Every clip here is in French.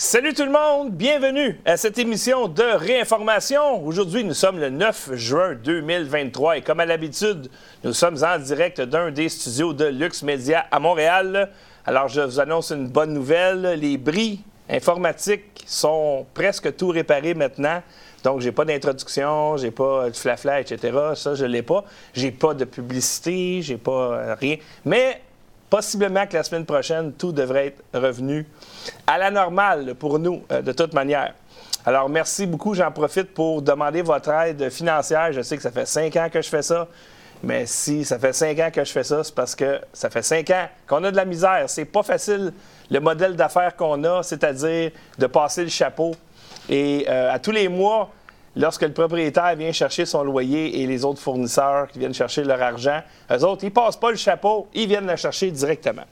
Salut tout le monde, bienvenue à cette émission de réinformation. Aujourd'hui, nous sommes le 9 juin 2023 et comme à l'habitude, nous sommes en direct d'un des studios de Lux Media à Montréal. Alors, je vous annonce une bonne nouvelle. Les bris informatiques sont presque tout réparés maintenant. Donc, j'ai pas d'introduction, j'ai pas de flafla, etc. Ça, je l'ai pas. J'ai pas de publicité, j'ai pas euh, rien. Mais possiblement que la semaine prochaine, tout devrait être revenu à la normale pour nous, euh, de toute manière. Alors, merci beaucoup. J'en profite pour demander votre aide financière. Je sais que ça fait cinq ans que je fais ça. Mais si ça fait cinq ans que je fais ça, c'est parce que ça fait cinq ans qu'on a de la misère. C'est pas facile le modèle d'affaires qu'on a, c'est-à-dire de passer le chapeau. Et euh, à tous les mois, lorsque le propriétaire vient chercher son loyer et les autres fournisseurs qui viennent chercher leur argent, eux autres, ils passent pas le chapeau, ils viennent le chercher directement.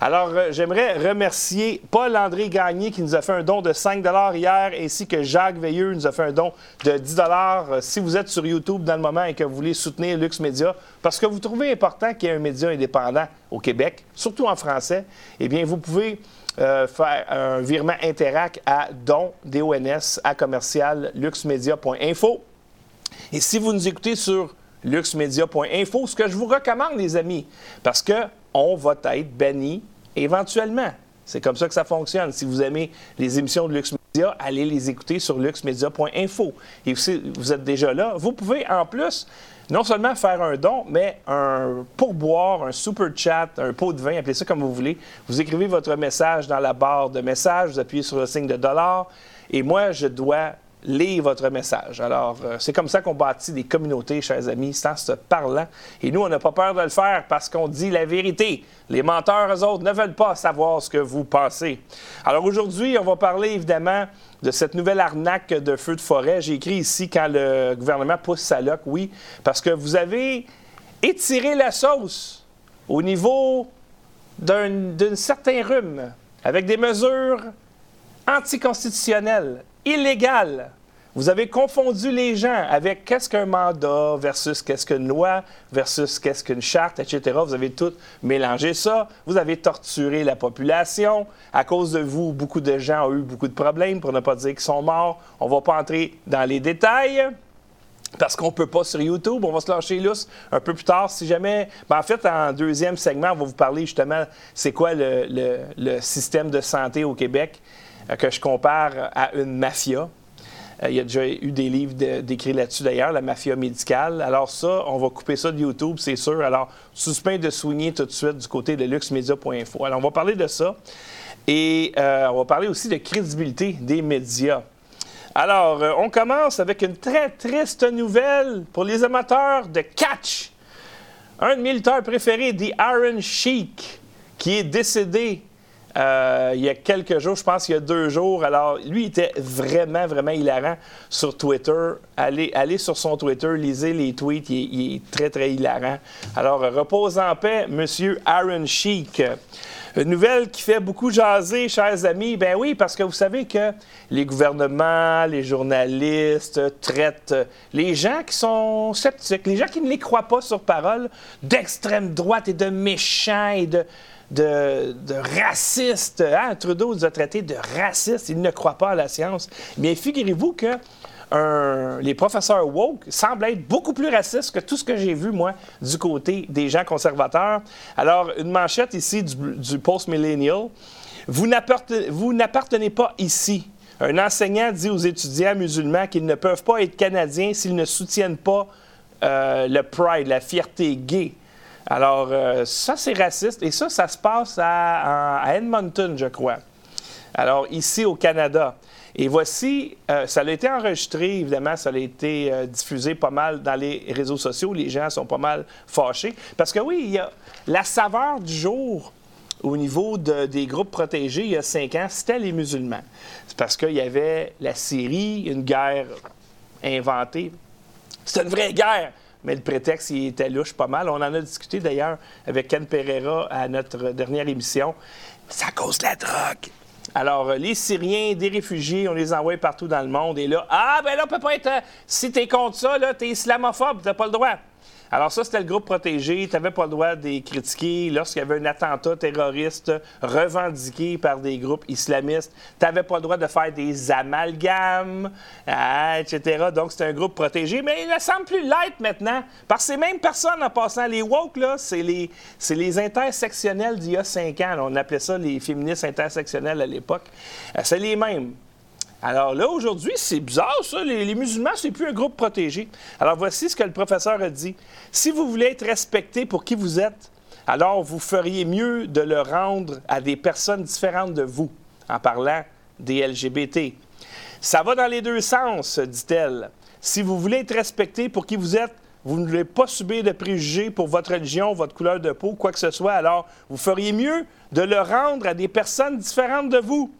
Alors, euh, j'aimerais remercier Paul-André Gagné qui nous a fait un don de 5 hier, ainsi que Jacques Veilleux nous a fait un don de 10 euh, Si vous êtes sur YouTube dans le moment et que vous voulez soutenir Lux Media, parce que vous trouvez important qu'il y ait un média indépendant au Québec, surtout en français, eh bien, vous pouvez euh, faire un virement Interac à don, D-O-N-S, à commercial, luxmedia.info. Et si vous nous écoutez sur luxmedia.info, ce que je vous recommande, les amis, parce qu'on va être banni éventuellement. C'est comme ça que ça fonctionne. Si vous aimez les émissions de LuxMedia, allez les écouter sur luxmedia.info. Et si vous êtes déjà là, vous pouvez en plus non seulement faire un don, mais un pourboire, un super chat, un pot de vin, appelez ça comme vous voulez. Vous écrivez votre message dans la barre de message, vous appuyez sur le signe de dollar, et moi, je dois lire votre message. Alors, euh, c'est comme ça qu'on bâtit des communautés, chers amis, sans se parlant. Et nous, on n'a pas peur de le faire parce qu'on dit la vérité. Les menteurs, eux autres, ne veulent pas savoir ce que vous pensez. Alors aujourd'hui, on va parler évidemment de cette nouvelle arnaque de feu de forêt. J'ai écrit ici quand le gouvernement pousse sa loc, oui, parce que vous avez étiré la sauce au niveau d'un certain rhume avec des mesures anticonstitutionnelles illégal. Vous avez confondu les gens avec qu'est-ce qu'un mandat versus qu'est-ce qu'une loi versus qu'est-ce qu'une charte, etc. Vous avez tout mélangé ça. Vous avez torturé la population. À cause de vous, beaucoup de gens ont eu beaucoup de problèmes, pour ne pas dire qu'ils sont morts. On ne va pas entrer dans les détails. Parce qu'on ne peut pas sur YouTube, on va se lâcher lousse un peu plus tard. Si jamais. Ben, en fait, en deuxième segment, on va vous parler justement c'est quoi le système de santé au Québec euh, que je compare à une mafia. Euh, il y a déjà eu des livres décrits là-dessus d'ailleurs, la mafia médicale. Alors ça, on va couper ça de YouTube, c'est sûr. Alors, suspend de soigner tout de suite du côté de luxmedia.info. Alors, on va parler de ça. Et euh, on va parler aussi de crédibilité des médias. Alors, on commence avec une très triste nouvelle pour les amateurs de catch. Un de mes lutteurs préférés, The Iron Sheik, qui est décédé euh, il y a quelques jours, je pense qu'il y a deux jours. Alors, lui, il était vraiment, vraiment hilarant sur Twitter. Allez, allez sur son Twitter, lisez les tweets, il, est très, très hilarant. Alors, repose en paix, Monsieur Aaron Sheik. Une nouvelle qui fait beaucoup jaser, chers amis. Ben oui, parce que vous savez que les gouvernements, les journalistes traitent les gens qui sont sceptiques, les gens qui ne les croient pas sur parole, d'extrême droite et de méchants et de, de, de raciste. Hein? Trudeau nous a traités de racistes. Il ne croit pas à la science. Mais figurez-vous que les professeurs woke semblent être beaucoup plus racistes que tout ce que j'ai vu, moi, du côté des gens conservateurs. Alors, une manchette ici du, post-millennial. Vous n'appartenez pas ici. Un enseignant dit aux étudiants musulmans qu'ils ne peuvent pas être canadiens s'ils ne soutiennent pas euh, le pride, la fierté gay. Alors, euh, ça, c'est raciste. Et ça, ça se passe à, Edmonton, je crois. Alors, ici au Canada. Et voici, euh, ça a été enregistré, évidemment, ça a été euh, diffusé pas mal dans les réseaux sociaux. Les gens sont pas mal fâchés. Parce que oui, il y a la saveur du jour au niveau des groupes protégés il y a cinq ans, c'était les musulmans. C'est parce qu'il y avait la Syrie, une guerre inventée. C'est une vraie guerre mais le prétexte, il était louche pas mal. On en a discuté d'ailleurs avec Ken Pereira à notre dernière émission. Ça cause la drogue. Alors, euh, les Syriens, des réfugiés, on les envoie partout dans le monde. Et là, ah, ben là, on peut pas être. Euh, si t'es contre ça, là, t'es islamophobe, t'as pas le droit. Alors ça, c'était le groupe protégé. Tu n'avais pas le droit de les critiquer lorsqu'il y avait un attentat terroriste revendiqué par des groupes islamistes. Tu n'avais pas le droit de faire des amalgames, ah, etc. Donc, c'était un groupe protégé. Mais il ne semble plus l'être maintenant. Que ces mêmes personnes, en passant, les woke, là, c'est les, c'est les intersectionnels d'il y a cinq ans. On appelait ça les féministes intersectionnels à l'époque. Euh, c'est les mêmes. Alors là, aujourd'hui, c'est bizarre, ça. Les, musulmans, c'est plus un groupe protégé. Alors voici ce que le professeur a dit. Si vous voulez être respecté pour qui vous êtes, alors vous feriez mieux de le rendre à des personnes différentes de vous, en parlant des LGBT. Ça va dans les deux sens, dit-elle. Si vous voulez être respecté pour qui vous êtes, vous ne voulez pas subir de préjugés pour votre religion, votre couleur de peau, quoi que ce soit, alors vous feriez mieux de le rendre à des personnes différentes de vous.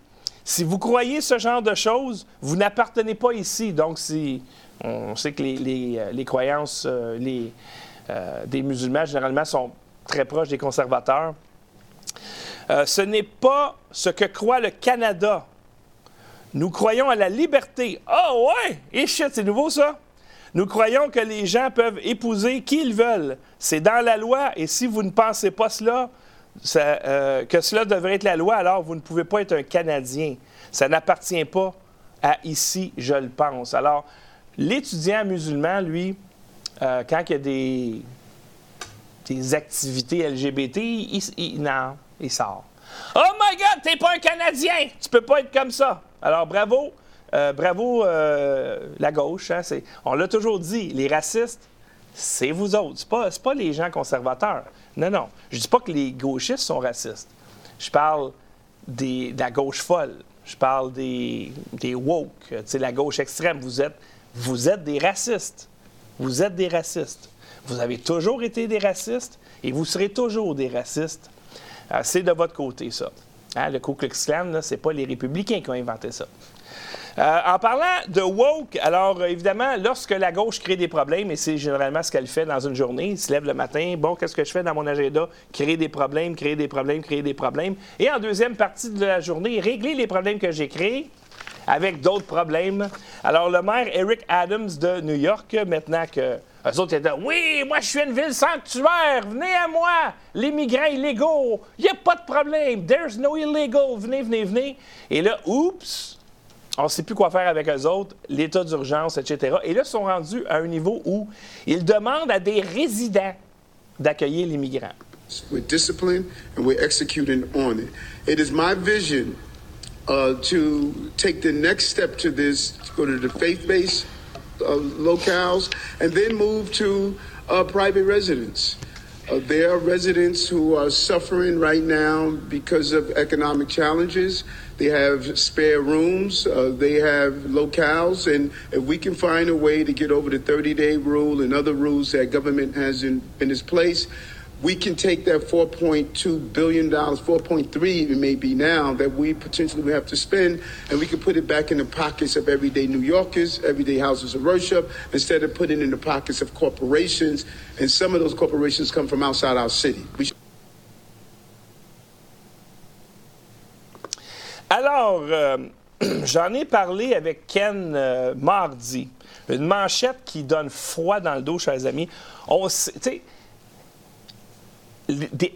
Si vous croyez ce genre de choses, vous n'appartenez pas ici. Donc, si on sait que les, euh, croyances euh, les, euh, des musulmans, généralement, sont très proches des conservateurs. ce n'est pas ce que croit le Canada. Nous croyons à la liberté. Ah oh, ouais! Et shit, c'est nouveau ça? Nous croyons que les gens peuvent épouser qui ils veulent. C'est dans la loi et si vous ne pensez pas cela, euh, que cela devrait être la loi, alors vous ne pouvez pas être un Canadien. Ça n'appartient pas à ici, je le pense. Alors, l'étudiant musulman, lui, euh, quand il y a des, des activités LGBT, il, sort. Oh my God, t'es pas un Canadien! Tu peux pas être comme ça! Alors, bravo, euh, bravo la gauche. Hein, on l'a toujours dit, les racistes, c'est vous autres. Ce n'est pas, les gens conservateurs. Non, non. Je ne dis pas que les gauchistes sont racistes. Je parle des, de la gauche folle. Je parle des, des woke, la gauche extrême. Vous êtes, vous êtes des racistes. Vous êtes des racistes. Vous avez toujours été des racistes et vous serez toujours des racistes. Euh, c'est de votre côté, ça. Hein, le Ku Klux Klan, ce n'est pas les républicains qui ont inventé ça. Euh, en parlant de woke, alors euh, évidemment, lorsque la gauche crée des problèmes, et c'est généralement ce qu'elle fait dans une journée, il se lève le matin, bon, qu'est-ce que je fais dans mon agenda? Créer des problèmes, créer des problèmes, créer des problèmes. Et en deuxième partie de la journée, régler les problèmes que j'ai créés avec d'autres problèmes. Alors, le maire Eric Adams de New York, maintenant que eux autres étaient Oui, moi, je suis une ville sanctuaire, venez à moi, les migrants illégaux, il n'y a pas de problème, there's no illegal, venez, venez, venez. Et là, oups, on ne sait plus quoi faire avec eux autres, l'état d'urgence, etc. Et là, ils sont rendus à un niveau où ils demandent à des résidents d'accueillir les migrants. We're disciplined and we're executing on it. It is my vision uh, to take the next step to this, to go to the faith-based uh, locales, and then move to uh, private residence. Uh, there are residents who are suffering right now because of economic challenges. They have spare rooms. Uh, they have locales. And if we can find a way to get over the 30 day rule and other rules that government has in, in its place, we can take that $4.2 billion, 4.3 it may be now, that we potentially have to spend, and we can put it back in the pockets of everyday New Yorkers, everyday houses of worship, instead of putting it in the pockets of corporations. And some of those corporations come from outside our city. Alors, euh, j'en ai parlé avec Ken euh, mardi. Une manchette qui donne froid dans le dos, chers amis. On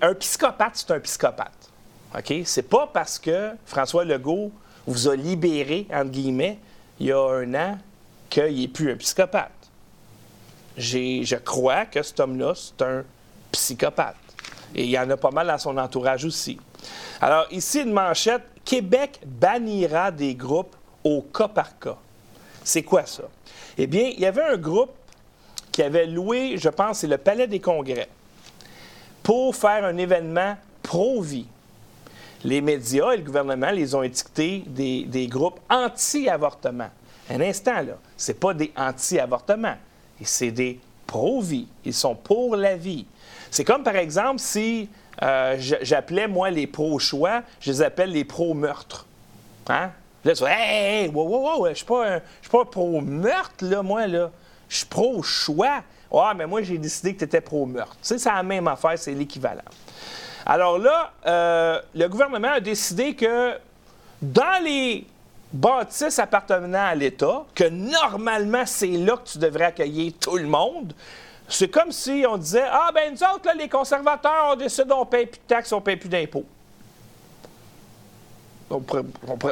un psychopathe, c'est un psychopathe. OK? C'est pas parce que François Legault vous a libéré, entre guillemets, il y a un an, qu'il n'est plus un psychopathe. Je crois que cet homme-là, c'est un psychopathe. Et il y en a pas mal dans son entourage aussi. Alors, ici, une manchette Québec bannira des groupes au cas par cas. C'est quoi ça? Eh bien, il y avait un groupe qui avait loué, je pense, c'est le Palais des Congrès, pour faire un événement pro-vie. Les médias et le gouvernement les ont étiquetés des, groupes anti-avortement. Un instant, là, ce pas des anti-avortement, c'est des pro-vie. Ils sont pour la vie. C'est comme, par exemple, si euh, j'appelais, moi, les pro-choix, je les appelle les pro-meurtre. Hein? Là, tu dis, hey, hey, wow, wow, wow, je suis pas, pas pro-meurtre, là, moi, là. Je suis pro-choix. Ah, mais moi, j'ai décidé que tu étais pro-meurtre. Tu sais, c'est la même affaire, c'est l'équivalent. Alors là, euh, le gouvernement a décidé que dans les bâtisses appartenant à l'État, que normalement, c'est là que tu devrais accueillir tout le monde, c'est comme si on disait Ah, ben nous autres, là, les conservateurs, on décide, on ne paye plus de taxes, on ne paye plus d'impôts. On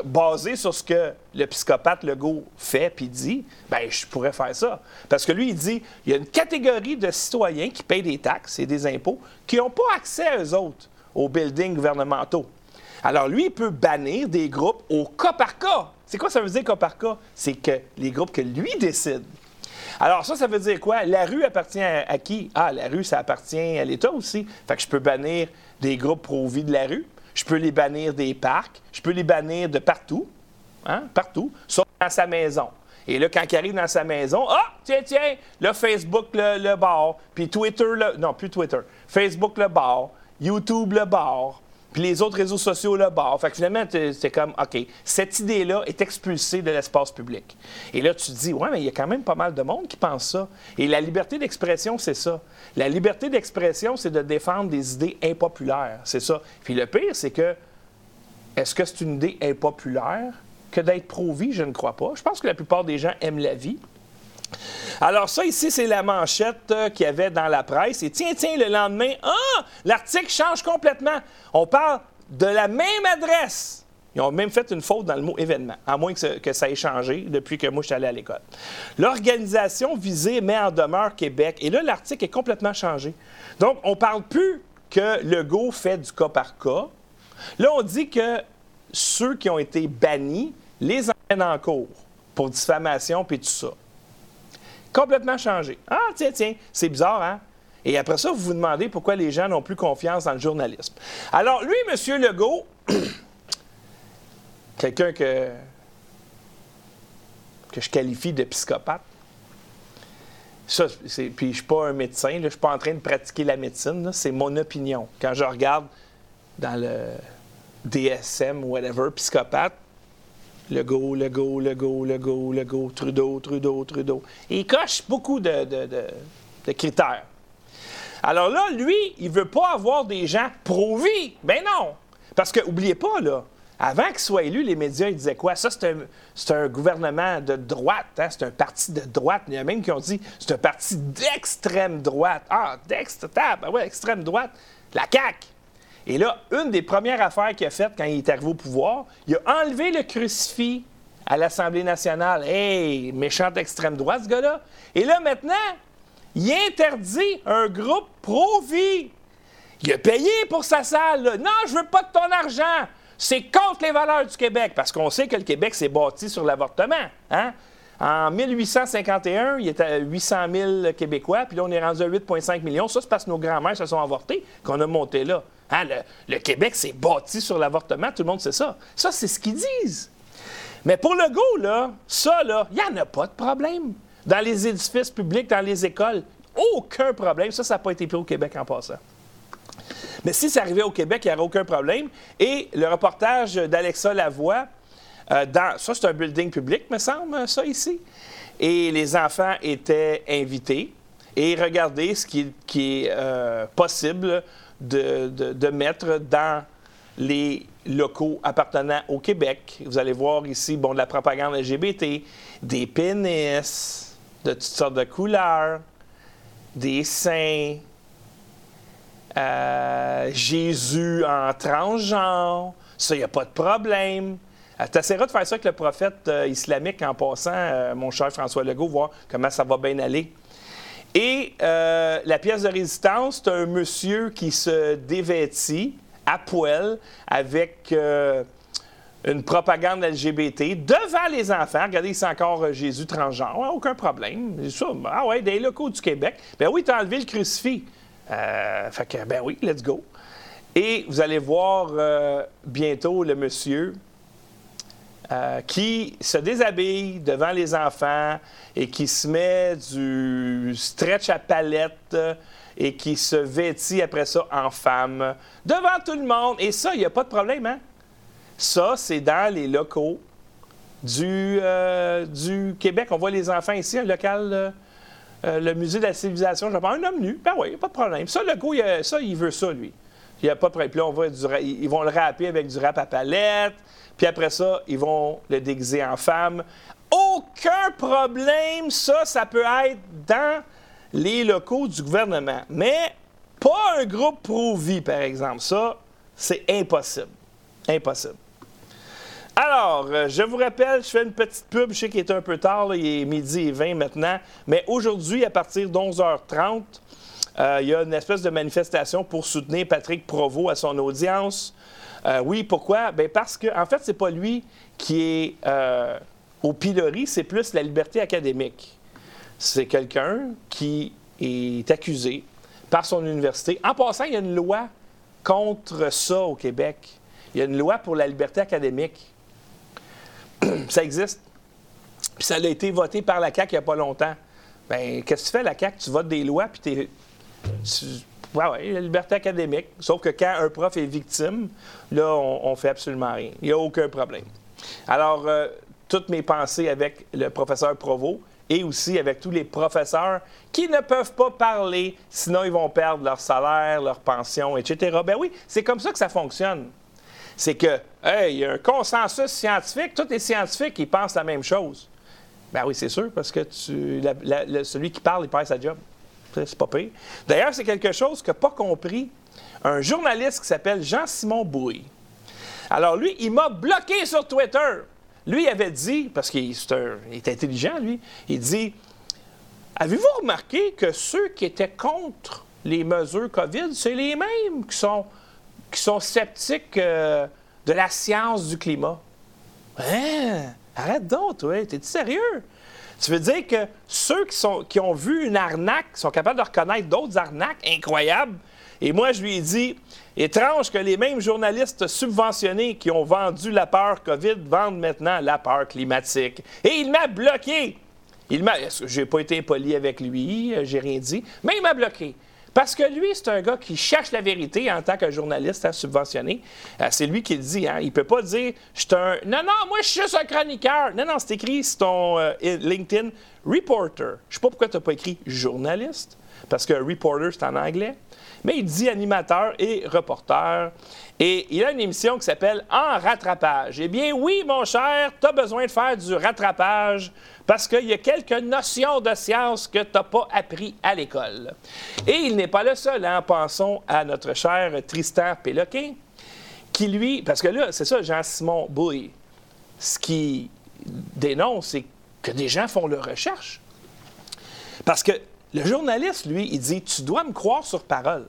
basé sur ce que le psychopathe Legault fait puis dit, ben je pourrais faire ça. Parce que lui, il dit il y a une catégorie de citoyens qui payent des taxes et des impôts qui n'ont pas accès, eux autres, aux buildings gouvernementaux. Alors, lui, il peut bannir des groupes au cas par cas. C'est quoi ça veut dire cas par cas? C'est que les groupes que lui décide. Alors, ça, ça veut dire quoi? La rue appartient à, qui? Ah, la rue, ça appartient à l'État aussi. Fait que je peux bannir des groupes pro-vie de la rue. Je peux les bannir des parcs. Je peux les bannir de partout. Hein? Partout. Sauf dans sa maison. Et là, quand il arrive dans sa maison, ah, tiens, tiens, là, Facebook le, le bar, puis Twitter le. Non, plus Twitter. Facebook le bar, YouTube le bar, puis les autres réseaux sociaux le bar. Fait que finalement, c'est comme, OK, cette idée-là est expulsée de l'espace public. Et là, tu te dis, ouais, mais il y a quand même pas mal de monde qui pense ça. Et la liberté d'expression, c'est ça. La liberté d'expression, c'est de défendre des idées impopulaires. C'est ça. Puis le pire, c'est que, est-ce que c'est une idée impopulaire? Que d'être pro-vie? Je ne crois pas. Je pense que la plupart des gens aiment la vie. Alors ça ici, c'est la manchette euh, qu'il y avait dans la presse. Et tiens, tiens, le lendemain, ah, l'article change complètement. On parle de la même adresse. Ils ont même fait une faute dans le mot événement, à moins que ça, ait changé depuis que moi je suis allé à l'école. L'organisation visée met en demeure Québec. Et là, l'article est complètement changé. Donc, on ne parle plus que le go fait du cas par cas. Là, on dit que ceux qui ont été bannis les emmènent en cours pour diffamation puis tout ça complètement changé. Ah, tiens, tiens, c'est bizarre, hein? Et après ça, vous vous demandez pourquoi les gens n'ont plus confiance dans le journalisme. Alors, lui, M. Legault, quelqu'un que, que je qualifie de psychopathe, ça, puis je ne suis pas un médecin, je ne suis pas en train de pratiquer la médecine, c'est mon opinion. Quand je regarde dans le DSM whatever, psychopathe, le go, le go, le go, le go, le go, Trudeau, Trudeau, Trudeau. Il coche beaucoup de, de- de- critères. Alors là, lui, il veut pas avoir des gens pro-vie. Ben non! Parce que, oubliez pas, là, avant qu'il soit élu, les médias, ils disaient quoi? Ça, c'est un, un gouvernement de droite, hein? c'est un parti de droite. Il y a même qui ont dit c'est un parti d'extrême droite. Ah, d'extrême, ben ouais, extrême droite. La CAQ. Et là, une des premières affaires qu'il a faites quand il est arrivé au pouvoir, il a enlevé le crucifix à l'Assemblée nationale. Hey, méchante extrême droite, ce gars-là. Et là, maintenant, il interdit un groupe pro-vie. Il a payé pour sa salle. là. Non, je veux pas de ton argent. C'est contre les valeurs du Québec, parce qu'on sait que le Québec s'est bâti sur l'avortement. Hein? En 1851, il était à 800 000 Québécois, puis là, on est rendu à 8,5 millions. Ça, c'est parce que nos grands-mères se sont avortées qu'on a monté là. Hein, le, Québec s'est bâti sur l'avortement, tout le monde sait ça. Ça, c'est ce qu'ils disent. Mais pour le go, là, ça, là, il n'y en a pas de problème. Dans les édifices publics, dans les écoles, aucun problème. Ça, ça n'a pas été pris au Québec en passant. Mais si ça arrivait au Québec, il n'y aurait aucun problème. Et le reportage d'Alexa Lavoie, euh, dans, ça, c'est un building public, me semble, ça ici. Et les enfants étaient invités. Et regardez ce qui, qui est euh, possible de, mettre dans les locaux appartenant au Québec. Vous allez voir ici, bon, de la propagande LGBT, des pénis de toutes sortes de couleurs, des seins, euh, Jésus en transgenre. Ça, il n'y a pas de problème. Euh, T'essaieras de faire ça avec le prophète euh, islamique en passant, mon cher François Legault, voir comment ça va bien aller. Et euh, la pièce de résistance, c'est un monsieur qui se dévêtit à poil avec euh, une propagande LGBT devant les enfants. Regardez, c'est encore euh, Jésus transgenre. Aucun problème. Ah ouais, des locaux du Québec. Ben oui, t'as enlevé le crucifix. Fait que, ben oui, let's go. Et vous allez voir bientôt le monsieur euh, qui se déshabille devant les enfants et qui se met du stretch à palette et qui se vêtit après ça en femme devant tout le monde. Et ça, il n'y a pas de problème, hein? Ça, c'est dans les locaux du, euh, du Québec. On voit les enfants ici, un local, euh, le musée de la civilisation, je un homme nu. Ben oui, pas de problème. Ça, le coup, il, ça, il veut ça, lui. Il n'y a pas de. Puis là, ils vont le râper avec du rap à palette. Puis après ça, ils vont le déguiser en femme. Aucun problème, ça, ça peut être dans les locaux du gouvernement. Mais pas un groupe pro-vie, par exemple. Ça, c'est impossible. Impossible. Alors, euh, je vous rappelle, je fais une petite pub, je sais qu'il est un peu tard, il est midi et 20 maintenant, mais aujourd'hui, à partir d'11h30, euh, il y a une espèce de manifestation pour soutenir Patrick Provost à son audience. Euh, oui, pourquoi? Bien parce que, en fait, c'est pas lui qui est au pilori, c'est plus la liberté académique. C'est quelqu'un qui est accusé par son université. En passant, il y a une loi contre ça au Québec. Il y a une loi pour la liberté académique. ça existe. Puis ça a été voté par la CAQ il n'y a pas longtemps. Bien, qu'est-ce que tu fais, la CAQ? Tu votes des lois, puis Ouais, oui, la liberté académique. Sauf que quand un prof est victime, là, on, ne fait absolument rien. Il n'y a aucun problème. Alors, euh, toutes mes pensées avec le professeur Provo et aussi avec tous les professeurs qui ne peuvent pas parler, sinon ils vont perdre leur salaire, leur pension, etc. Ben oui, c'est comme ça que ça fonctionne c'est que, il y a un consensus scientifique, tous les scientifiques, ils pensent la même chose. Ben oui, c'est sûr, parce que tu, celui qui parle, il perd sa job. D'ailleurs, c'est quelque chose que pas compris un journaliste qui s'appelle Jean-Simon Bouy. Alors, lui, il m'a bloqué sur Twitter. Lui, il avait dit, parce qu'il est, intelligent, lui, il dit Avez-vous remarqué que ceux qui étaient contre les mesures COVID, c'est les mêmes qui sont qui sont sceptiques euh, de la science du climat. Hein? Arrête donc, toi. T'es-tu sérieux? Tu veux dire que ceux qui, ont vu une arnaque sont capables de reconnaître d'autres arnaques incroyables? Et moi, je lui ai dit, étrange que les mêmes journalistes subventionnés qui ont vendu la peur COVID vendent maintenant la peur climatique. Et il m'a bloqué. Il m'a, j'ai pas été impoli avec lui, euh, j'ai rien dit, mais il m'a bloqué. Parce que lui, c'est un gars qui cherche la vérité en tant que journaliste à subventionné. Euh, c'est lui qui le dit. Hein? Il ne peut pas dire Je un. Non, non, moi, je suis juste un chroniqueur. Non, non, c'est écrit sur ton euh, LinkedIn Reporter. Je ne sais pas pourquoi tu n'as pas écrit journaliste, parce que reporter, c'est en anglais. Mais il dit animateur et reporter. Et il a une émission qui s'appelle En rattrapage. Eh bien, oui, mon cher, tu as besoin de faire du rattrapage parce qu'il y a quelques notions de science que tu n'as pas appris à l'école. Et il n'est pas le seul. Hein? Pensons à notre cher Tristan Péloquin, qui lui, parce que là, c'est ça, Jean-Simon Bouy, ce qui dénonce, c'est que des gens font leur recherche. Parce que le journaliste, lui, il dit Tu dois me croire sur parole.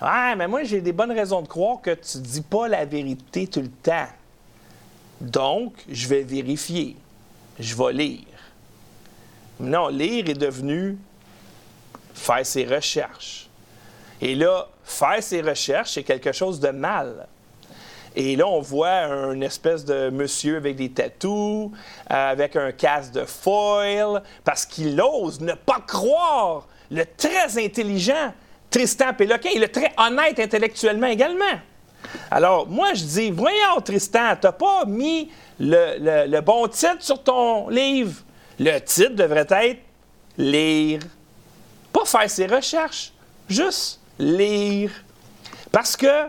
Ouais, mais moi, j'ai des bonnes raisons de croire que tu ne dis pas la vérité tout le temps. Donc, je vais vérifier. Je vais lire. Non, lire est devenu faire ses recherches. Et là, faire ses recherches, c'est quelque chose de mal. Et là, on voit une espèce de monsieur avec des tatous, euh, avec un casque de foil, parce qu'il ose ne pas croire le très intelligent Tristan Péloquin. Il est très honnête intellectuellement également. Alors, moi, je dis, voyons, Tristan, tu n'as pas mis le, bon titre sur ton livre. Le titre devrait être Lire. Pas faire ses recherches, juste lire. Parce que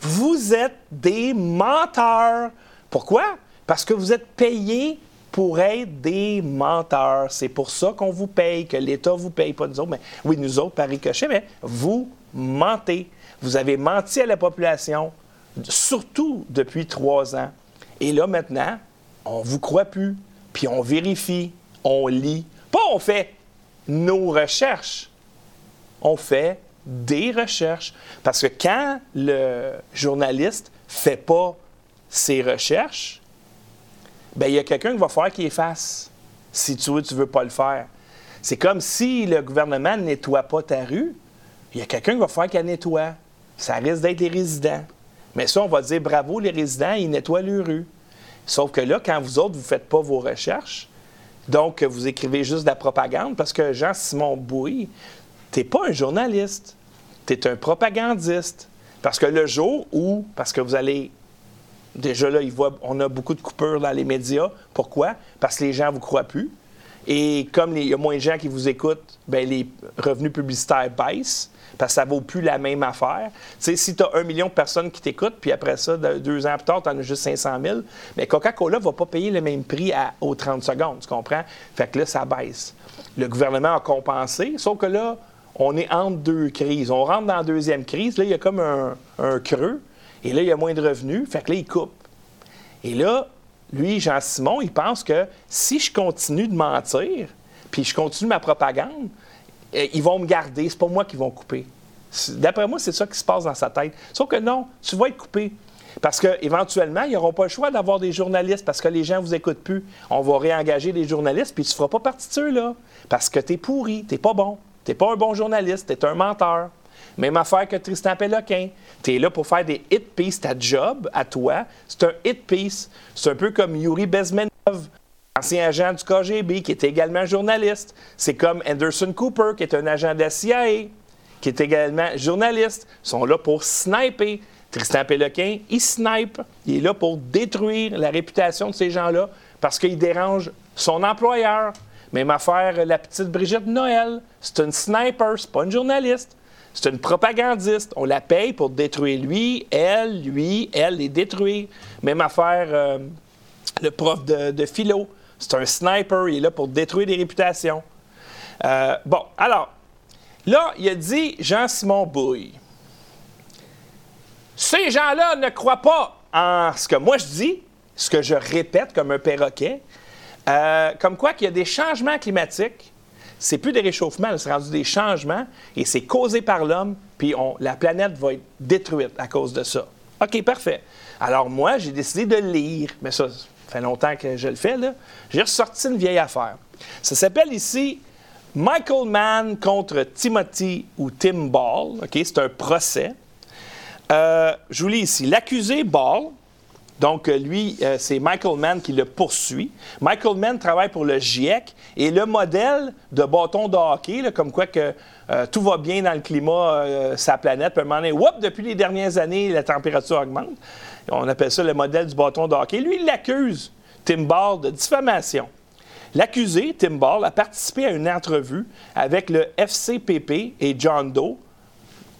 vous êtes des menteurs. Pourquoi? Parce que vous êtes payés pour être des menteurs. C'est pour ça qu'on vous paye, que l'État vous paye, pas nous autres, mais oui, nous autres par ricochet, mais vous mentez. Vous avez menti à la population, surtout depuis trois ans. Et là, maintenant, on vous croit plus, puis on vérifie, on lit. Pas on fait nos recherches, on fait des recherches. Parce que quand le journaliste ne fait pas ses recherches, ben, il y a quelqu'un qui va faire qu'il efface si tu veux, tu veux pas le faire. C'est comme si le gouvernement ne nettoie pas ta rue, il y a quelqu'un qui va faire qu'elle nettoie. Ça risque d'être les résidents. Mais ça, on va dire bravo, les résidents, ils nettoient leur rue. Sauf que là, quand vous autres, vous ne faites pas vos recherches, donc vous écrivez juste de la propagande, parce que Jean-Simon Bouy, tu n'es pas un journaliste, tu es un propagandiste. Parce que le jour où, parce que vous allez Déjà là, on a beaucoup de coupures dans les médias. Pourquoi? Parce que les gens ne vous croient plus. Et comme il y a moins de gens qui vous écoutent, ben les revenus publicitaires baissent parce que ça vaut plus la même affaire. Tu sais, si tu as un million de personnes qui t'écoutent, puis après ça, deux ans plus tard, tu en as juste 500 000, mais Coca-Cola ne va pas payer le même prix aux 30 secondes, tu comprends? Fait que là, ça baisse. Le gouvernement a compensé, sauf que là, on est entre deux crises. On rentre dans la deuxième crise, là, il y a comme un, creux, et là, il y a moins de revenus, fait que là, il coupe. Et là, lui, Jean-Simon, il pense que si je continue de mentir, puis je continue ma propagande, eh, ils vont me garder, c'est pas moi qui vont couper. D'après moi, c'est ça qui se passe dans sa tête. Sauf que non, tu vas être coupé. Parce qu'éventuellement, ils n'auront pas le choix d'avoir des journalistes parce que les gens ne vous écoutent plus. On va réengager des journalistes, puis tu ne feras pas partie de ceux-là. Parce que tu es pourri, tu n'es pas bon. Tu n'es pas un bon journaliste, tu es un menteur. Même affaire que Tristan Péloquin. Tu es là pour faire des hit pieces, ta job, à toi. C'est un hit piece. C'est un peu comme Yuri Bezmenov, ancien agent du KGB, qui est également journaliste. C'est comme Anderson Cooper, qui est un agent de la CIA, qui est également journaliste. Ils sont là pour sniper. Tristan Péloquin, il snipe. Il est là pour détruire la réputation de ces gens-là parce qu'il dérange son employeur. Même affaire, la petite Brigitte Noël. C'est une sniper, c'est pas une journaliste. C'est une propagandiste. On la paye pour détruire lui, elle, lui, elle, les détruire. Même affaire, euh, le prof de, philo. C'est un sniper. Il est là pour détruire des réputations. Euh, bon, alors, là, il a dit Jean-Simon Bouille. Ces gens-là ne croient pas en ce que moi je dis, ce que je répète comme un perroquet, euh, comme quoi qu'il y a des changements climatiques c'est plus des réchauffements, c'est rendu des changements et c'est causé par l'homme, puis la planète va être détruite à cause de ça. OK, parfait. Alors moi, j'ai décidé de lire, mais ça, ça fait longtemps que je le fais, là. J'ai ressorti une vieille affaire. Ça s'appelle ici Michael Mann contre Timothy ou Tim Ball. OK, c'est un procès. Euh, je vous lis ici. L'accusé Ball, donc, euh, lui, euh, c'est Michael Mann qui le poursuit. Michael Mann travaille pour le GIEC et le modèle de bâton de hockey, comme quoi que euh, tout va bien dans le climat, sa planète, peut demander, whoop, depuis les dernières années, la température augmente. On appelle ça le modèle du bâton de hockey. Lui, il l'accuse, Tim Ball, de diffamation. L'accusé, Tim Ball, a participé à une entrevue avec le FCPP et John Doe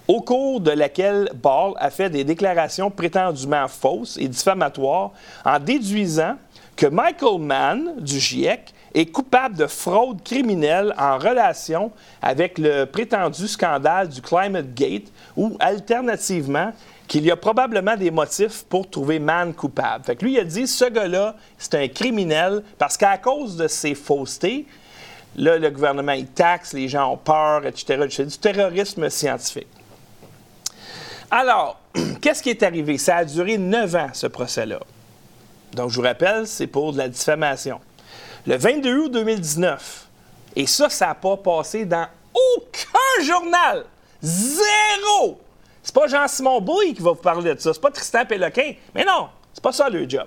au cours de laquelle Ball a fait des déclarations prétendument fausses et diffamatoires en déduisant que Michael Mann du GIEC est coupable de fraude criminelle en relation avec le prétendu scandale du Climate Gate ou alternativement qu'il y a probablement des motifs pour trouver Mann coupable. Fait lui, il a dit ce gars-là, c'est un criminel parce qu'à cause de ses faussetés, là, le gouvernement, il taxe, les gens ont peur, etc. C'est du terrorisme scientifique. Alors, qu'est-ce qui est arrivé? Ça a duré neuf ans, ce procès-là. Donc, je vous rappelle, c'est pour de la diffamation. Le 22 août 2019, et ça, ça n'a pas passé dans aucun journal. Zéro! C'est pas Jean-Simon Bouille qui va vous parler de ça. C'est pas Tristan Péloquin. Mais non, c'est pas ça le job.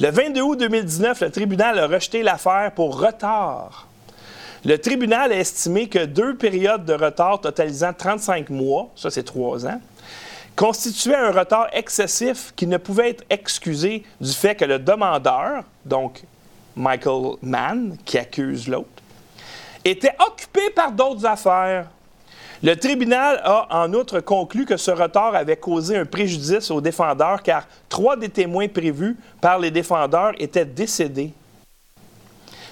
Le 22 août 2019, le tribunal a rejeté l'affaire pour retard. Le tribunal a estimé que deux périodes de retard totalisant 35 mois, ça c'est trois ans, constituait un retard excessif qui ne pouvait être excusé du fait que le demandeur, donc Michael Mann, qui accuse l'autre, était occupé par d'autres affaires. Le tribunal a en outre conclu que ce retard avait causé un préjudice aux défendeurs car trois des témoins prévus par les défendeurs étaient décédés.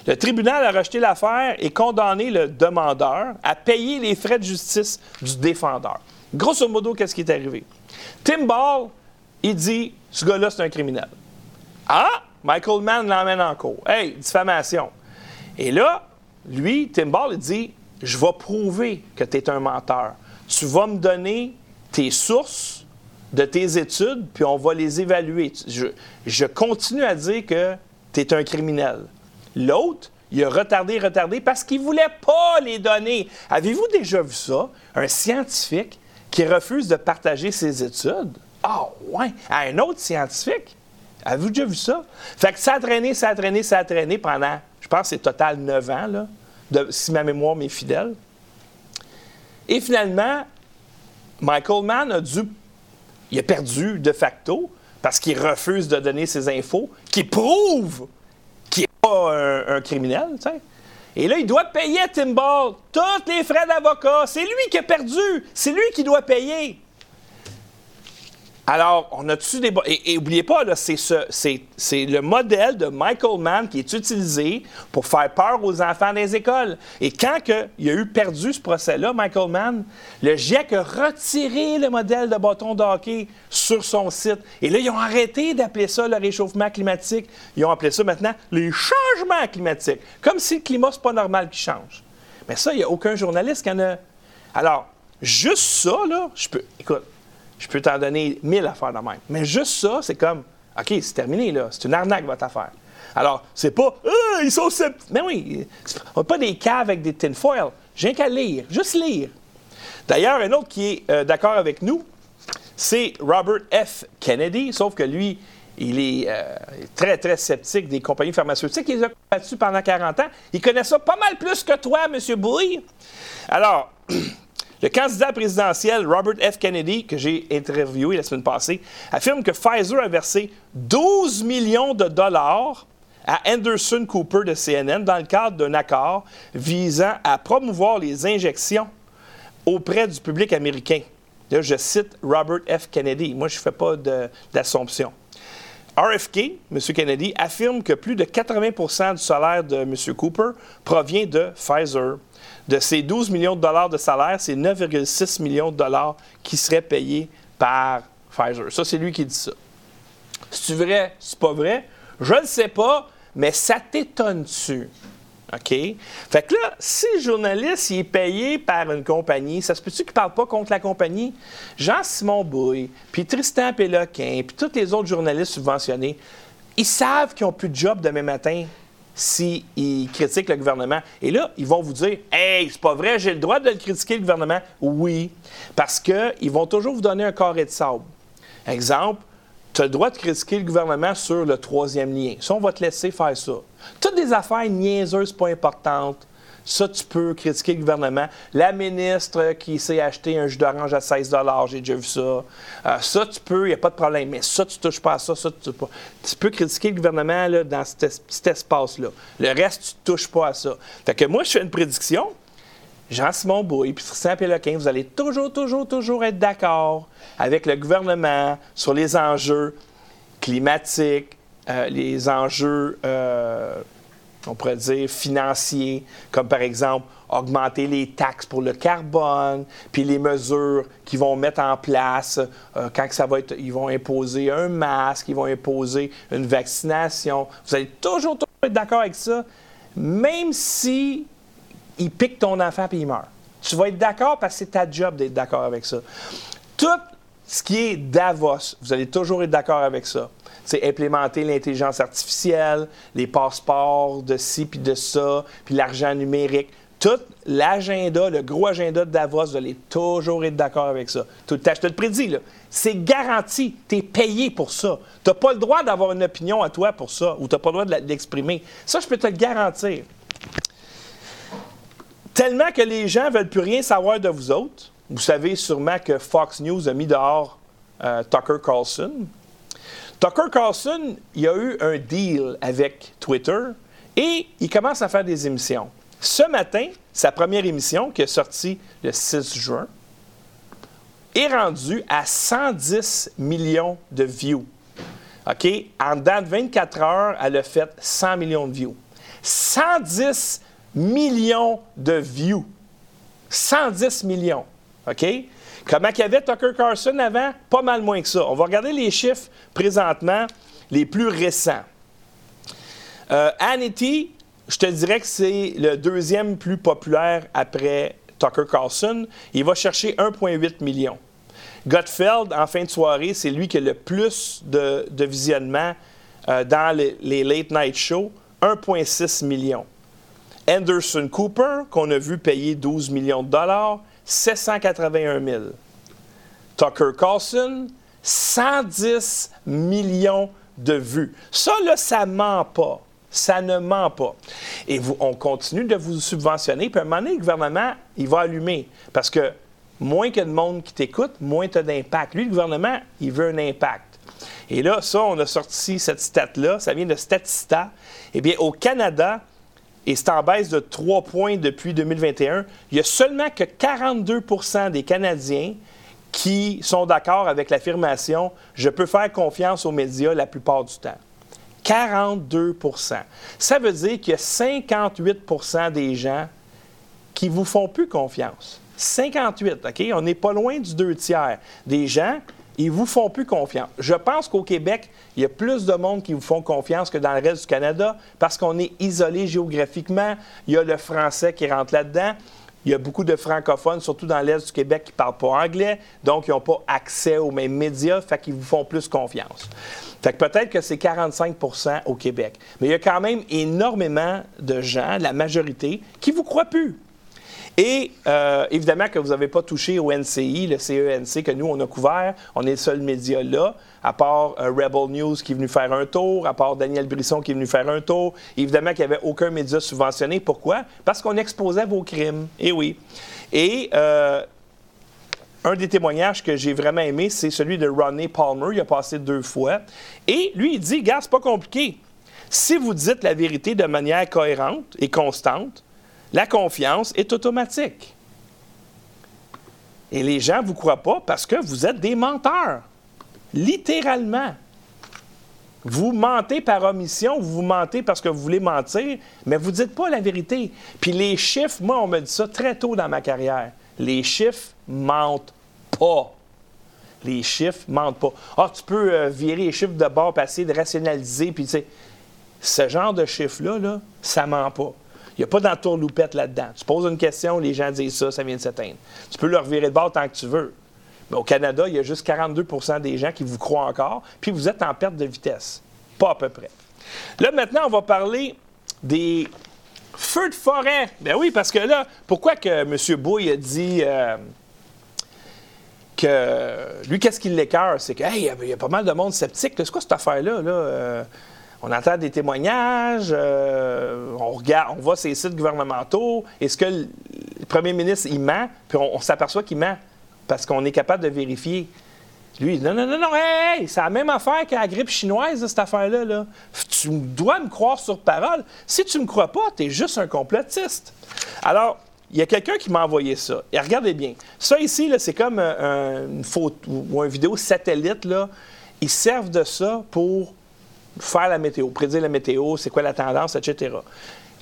Le tribunal a rejeté l'affaire et condamné le demandeur à payer les frais de justice du défendeur. Grosso modo, qu'est-ce qui est arrivé? Tim Ball, il dit ce gars-là, c'est un criminel. Ah, Michael Mann l'emmène en cours. Hey, diffamation. Et là, lui, Tim Ball, il dit Je vais prouver que tu es un menteur. Tu vas me donner tes sources de tes études, puis on va les évaluer. Je, je continue à dire que tu es un criminel. L'autre, il a retardé, retardé parce qu'il ne voulait pas les donner. Avez-vous déjà vu ça? Un scientifique qui refuse de partager ses études. Ah, ouais, à un autre scientifique. Avez-vous déjà vu ça? Fait que ça a traîné, ça a traîné, ça a traîné pendant, je pense, c'est total 9 ans, là, si ma mémoire m'est fidèle. Et finalement, Michael Mann a dû. Il a perdu de facto parce qu'il refuse de donner ses infos qui prouvent qu'il n'est pas un, criminel, tu sais. Et là, il doit payer à Timball tous les frais d'avocat. C'est lui qui a perdu. C'est lui qui doit payer. Alors, on a-tu des... Et, n'oubliez pas, c'est, le modèle de Michael Mann qui est utilisé pour faire peur aux enfants des écoles. Et quand il a eu perdu ce procès-là, Michael Mann, le GIEC a retiré le modèle de bâton de hockey sur son site. Et là, ils ont arrêté d'appeler ça le réchauffement climatique. Ils ont appelé ça maintenant les changements climatiques. Comme si le climat, c'est pas normal qu'il change. Mais ça, il n'y a aucun journaliste qui en a... Alors, juste ça, là, je peux... Écoute, je peux t'en donner mille affaires de même. Mais juste ça, c'est comme, OK, c'est terminé, là. C'est une arnaque, votre affaire. Alors, c'est pas, ah, ils sont Mais oui, on pas des caves avec des tinfoil. J'ai qu'à lire, juste lire. D'ailleurs, un autre qui est euh, d'accord avec nous, c'est Robert F. Kennedy, sauf que lui, il est euh, très, très sceptique des compagnies pharmaceutiques. Il les a combattues pendant 40 ans. Il connaît ça pas mal plus que toi, M. Bouy. Alors, Le candidat présidentiel Robert F. Kennedy, que j'ai interviewé la semaine passée, affirme que Pfizer a versé 12 millions de dollars à Anderson Cooper de CNN dans le cadre d'un accord visant à promouvoir les injections auprès du public américain. Là, je cite Robert F. Kennedy. Moi, je ne fais pas d'assomption. RFK, M. Kennedy, affirme que plus de 80% du salaire de M. Cooper provient de Pfizer. De ces 12 millions de dollars de salaire, c'est 9,6 millions de dollars qui seraient payés par Pfizer. Ça, c'est lui qui dit ça. C'est vrai, c'est pas vrai? Je ne sais pas, mais ça t'étonne-tu? OK? Fait que là, si le journaliste est payé par une compagnie, ça se peut-tu qu'il ne parle pas contre la compagnie? Jean-Simon Bouille, puis Tristan Péloquin, puis tous les autres journalistes subventionnés, ils savent qu'ils n'ont plus de job demain matin s'ils critiquent le gouvernement. Et là, ils vont vous dire Hey, c'est pas vrai, j'ai le droit de le critiquer, le gouvernement. Oui, parce qu'ils vont toujours vous donner un carré de sable. Exemple, tu as le droit de critiquer le gouvernement sur le troisième lien. Ça, on va te laisser faire ça. Toutes des affaires niaiseuses, pas importantes. Ça, tu peux critiquer le gouvernement. La ministre qui s'est acheté un jus d'orange à 16 j'ai déjà vu ça. Euh, ça, tu peux, il n'y a pas de problème. Mais ça, tu touches pas à ça. ça tu, peux, tu peux critiquer le gouvernement là, dans cet, espace-là. Le reste, tu ne touches pas à ça. Fait que moi, je fais une prédiction. Jean-Simon Bouy et Tristan Péloquin, vous allez toujours, toujours, toujours être d'accord avec le gouvernement sur les enjeux climatiques, euh, les enjeux euh, on pourrait dire financiers, comme par exemple augmenter les taxes pour le carbone, puis les mesures qu'ils vont mettre en place euh, quand ça va être, ils vont imposer un masque, ils vont imposer une vaccination. Vous allez toujours, être d'accord avec ça, même si il pique ton enfant puis il meurt. Tu vas être d'accord parce que c'est ta job d'être d'accord avec ça. Tout ce qui est Davos, vous allez toujours être d'accord avec ça c'est implémenter l'intelligence artificielle, les passeports de ci puis de ça, puis l'argent numérique. Tout l'agenda, le gros agenda de Davos, vous allez toujours être d'accord avec ça. Tout, je te le prédis, là. C'est garanti. Tu es payé pour ça. Tu n'as pas le droit d'avoir une opinion à toi pour ça, ou tu n'as pas le droit de l'exprimer. Ça, je peux te le garantir. Tellement que les gens veulent plus rien savoir de vous autres. Vous savez sûrement que Fox News a mis dehors euh, Tucker Carlson. Tucker Carlson, il a eu un deal avec Twitter et il commence à faire des émissions. Ce matin, sa première émission, qui est sortie le 6 juin, est rendue à 110 millions de views. OK? En date 24 heures, elle a fait 100 millions de views. 110 millions de views. 110 millions. OK? Comment qu'il y avait Tucker Carlson avant? Pas mal moins que ça. On va regarder les chiffres présentement, les plus récents. Euh, Hannity, je te dirais que c'est le deuxième plus populaire après Tucker Carlson. Il va chercher 1,8 million. Gutfeld, en fin de soirée, c'est lui qui a le plus de, visionnement euh, dans les, les, late night shows, 1,6 million. Anderson Cooper, qu'on a vu payer 12 millions de dollars, 781 000. Tucker Carlson, 110 millions de vues. Ça, là, ça ment pas. Ça ne ment pas. Et vous, on continue de vous subventionner, puis à un moment donné, le gouvernement, il va allumer. Parce que moins que de monde qui t'écoute, moins tu as d'impact. Lui, le gouvernement, il veut un impact. Et là, ça, on a sorti cette stat-là, ça vient de Statista. Eh bien, au Canada, et c'est en baisse de 3 points depuis 2021. Il y a seulement que 42% des Canadiens qui sont d'accord avec l'affirmation Je peux faire confiance aux médias la plupart du temps. 42% Ça veut dire qu'il y a 58% des gens qui vous font plus confiance. 58, OK? On n'est pas loin du deux tiers des gens ils vous font plus confiance. Je pense qu'au Québec, il y a plus de monde qui vous font confiance que dans le reste du Canada parce qu'on est isolé géographiquement. Il y a le français qui rentre là-dedans. Il y a beaucoup de francophones, surtout dans l'Est du Québec, qui ne parlent pas anglais, donc ils n'ont pas accès aux mêmes médias, fait qu'ils vous font plus confiance. Fait que peut-être que c'est 45% au Québec. Mais il y a quand même énormément de gens, la majorité, qui vous croient plus. Et euh, évidemment que vous n'avez pas touché au NCI, le CENC que nous, on a couvert. On est le seul média là, à part euh, Rebel News qui est venu faire un tour, à part Daniel Brisson qui est venu faire un tour. Évidemment qu'il n'y avait aucun média subventionné. Pourquoi? Parce qu'on exposait vos crimes. Eh oui. Et euh, un des témoignages que j'ai vraiment aimé, c'est celui de Ronnie Palmer. Il a passé deux fois. Et lui, il dit, gars, c'est pas compliqué. Si vous dites la vérité de manière cohérente et constante, la confiance est automatique. Et les gens ne vous croient pas parce que vous êtes des menteurs. Littéralement. Vous mentez par omission, vous mentez parce que vous voulez mentir, mais vous ne dites pas la vérité. Puis les chiffres, moi, on me dit ça très tôt dans ma carrière. Les chiffres mentent pas. Les chiffres mentent pas. Ah, tu peux euh, virer les chiffres de bord, passer de rationaliser, puis tu sais, ce genre de chiffres-là, là, ça ment pas. Il n'y a pas d'entourloupette là-dedans. Tu poses une question, les gens disent ça, ça vient de s'éteindre. Tu peux leur virer de bord tant que tu veux. Mais au Canada, il y a juste 42% des gens qui vous croient encore, puis vous êtes en perte de vitesse. Pas à peu près. Là, maintenant, on va parler des feux de forêt. Ben oui, parce que là, pourquoi que M. Bouy a dit euh, que lui, qu'est-ce qui l'écœure? C'est qu'il y, a pas mal de monde sceptique. C'est quoi cette affaire-là? Là? Euh, on entend des témoignages, euh, on regarde, on voit ces sites gouvernementaux. Est-ce que le premier ministre, il ment? Puis on, s'aperçoit qu'il ment parce qu'on est capable de vérifier. Lui, non, non, non, non, hey, c'est la même affaire que la grippe chinoise, cette affaire-là. Là. Tu dois me croire sur parole. Si tu ne me crois pas, tu es juste un complotiste. Alors, il y a quelqu'un qui m'a envoyé ça. Et regardez bien. Ça ici, c'est comme euh, une photo ou une vidéo satellite. Là. Ils servent de ça pour faire la météo, prédire la météo, c'est quoi la tendance, etc.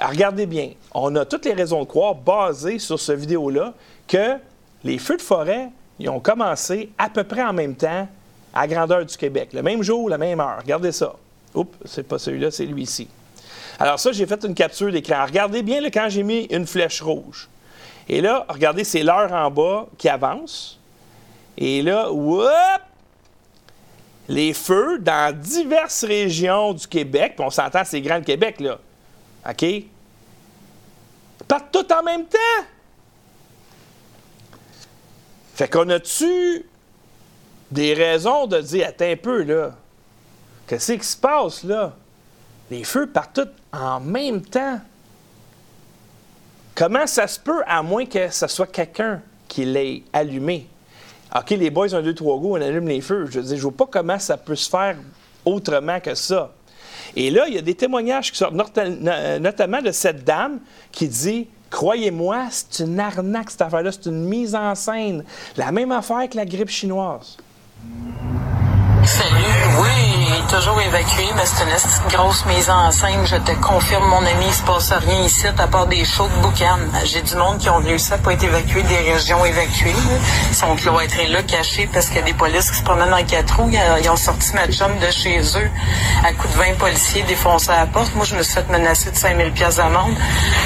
regardez bien, on a toutes les raisons de croire, basées sur ce vidéo-là, que les feux de forêt, ils ont commencé à peu près en même temps à grandeur du Québec, le même jour, la même heure. Regardez ça. Oups, c'est pas celui-là, c'est lui ici. Alors ça, j'ai fait une capture d'écran. Regardez bien là, quand j'ai mis une flèche rouge. Et là, regardez, c'est l'heure en bas qui avance. Et là, whoop, les feux dans diverses régions du Québec, puis on s'entend, c'est grand Québec, là. OK? Partent tout en même temps. Fait qu'on a-tu des raisons de dire, attends un peu, là, qu'est-ce qui se passe, là? Les feux partent tous en même temps. Comment ça se peut, à moins que ce soit quelqu'un qui l'ait allumé? OK, les boys, un, deux, trois goûts, on allume les feux. Je dis, je vois pas comment ça peut se faire autrement que ça. Et là, il y a des témoignages qui sortent, notamment de cette dame qui dit Croyez-moi, c'est une arnaque, cette affaire-là, c'est une mise en scène. La même affaire que la grippe chinoise. Salut, oui, toujours évacué, mais c'est une grosse mise en scène. Je te confirme, mon ami, il se passe rien ici, à part des shows de boucan. J'ai du monde qui ont réussi à pas être évacué des régions évacuées. Ils sont cloîtrés là, cachés, parce qu'il y a des polices qui se promènent dans quatre roues. Ils ont sorti ma chum de chez eux à coup de 20 policiers défoncés à la porte. Moi, je me suis fait menacer de 5000 pièces d'amende.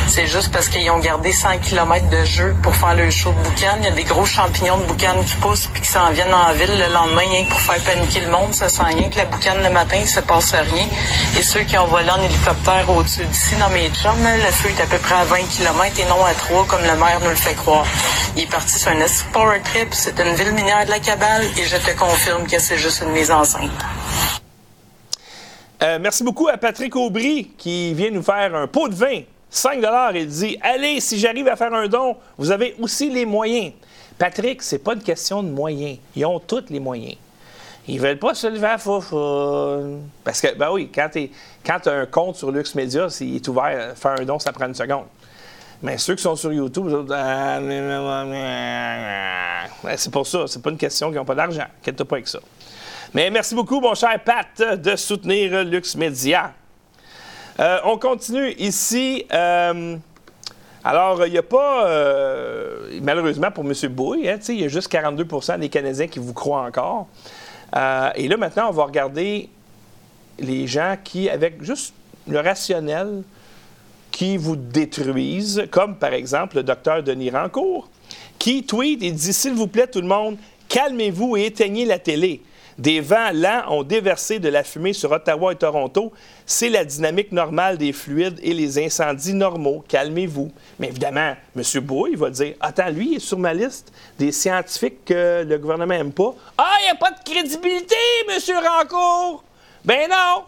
C'est juste parce qu'ils ont gardé 100 km de jeu pour faire le show de boucan. Il y a des gros champignons de boucan qui poussent puis qui s'en viennent en ville le lendemain pour faire paniquer le monde, ça sent rien que la boucane le matin, il se passe rien. Et ceux qui ont volé en hélicoptère au-dessus d'ici, dans mes chums, le feu est à peu près à 20 km et non à 3 comme le maire nous le fait croire. Il est parti sur un power trip, c'est une ville minière de la cabale et je te confirme que c'est juste une mise en scène. Euh, merci beaucoup à Patrick Aubry qui vient nous faire un pot de vin. 5 Il dit Allez, si j'arrive à faire un don, vous avez aussi les moyens. Patrick, c'est pas une question de moyens. Ils ont tous les moyens. Ils veulent pas se lever à foufoune. Parce que, ben oui, quand tu as un compte sur Lux Media, il est ouvert. Faire un don, ça prend une seconde. Mais ceux qui sont sur YouTube, ah, c'est pour ça. C'est pas une question qu'ils n'ont pas d'argent. Inquiète-toi pas avec ça. Mais merci beaucoup, mon cher Pat, de soutenir Lux Media. Euh, on continue ici. Euh, alors, il n'y a pas, euh, malheureusement pour M. Bouy, hein, il y a juste 42% des Canadiens qui vous croient encore. Et là, maintenant, on va regarder les gens qui, avec juste le rationnel, qui vous détruisent, comme par exemple le docteur Denis Rancourt, qui tweet et dit S'il vous plaît, tout le monde, calmez-vous et éteignez la télé. Des vents lents ont déversé de la fumée sur Ottawa et Toronto. C'est la dynamique normale des fluides et les incendies normaux. Calmez-vous. Mais évidemment, M. Bouy va dire Attends, lui, il est sur ma liste des scientifiques que le gouvernement n'aime pas. Ah, il n'y a pas de crédibilité, M. Rancourt. Ben non.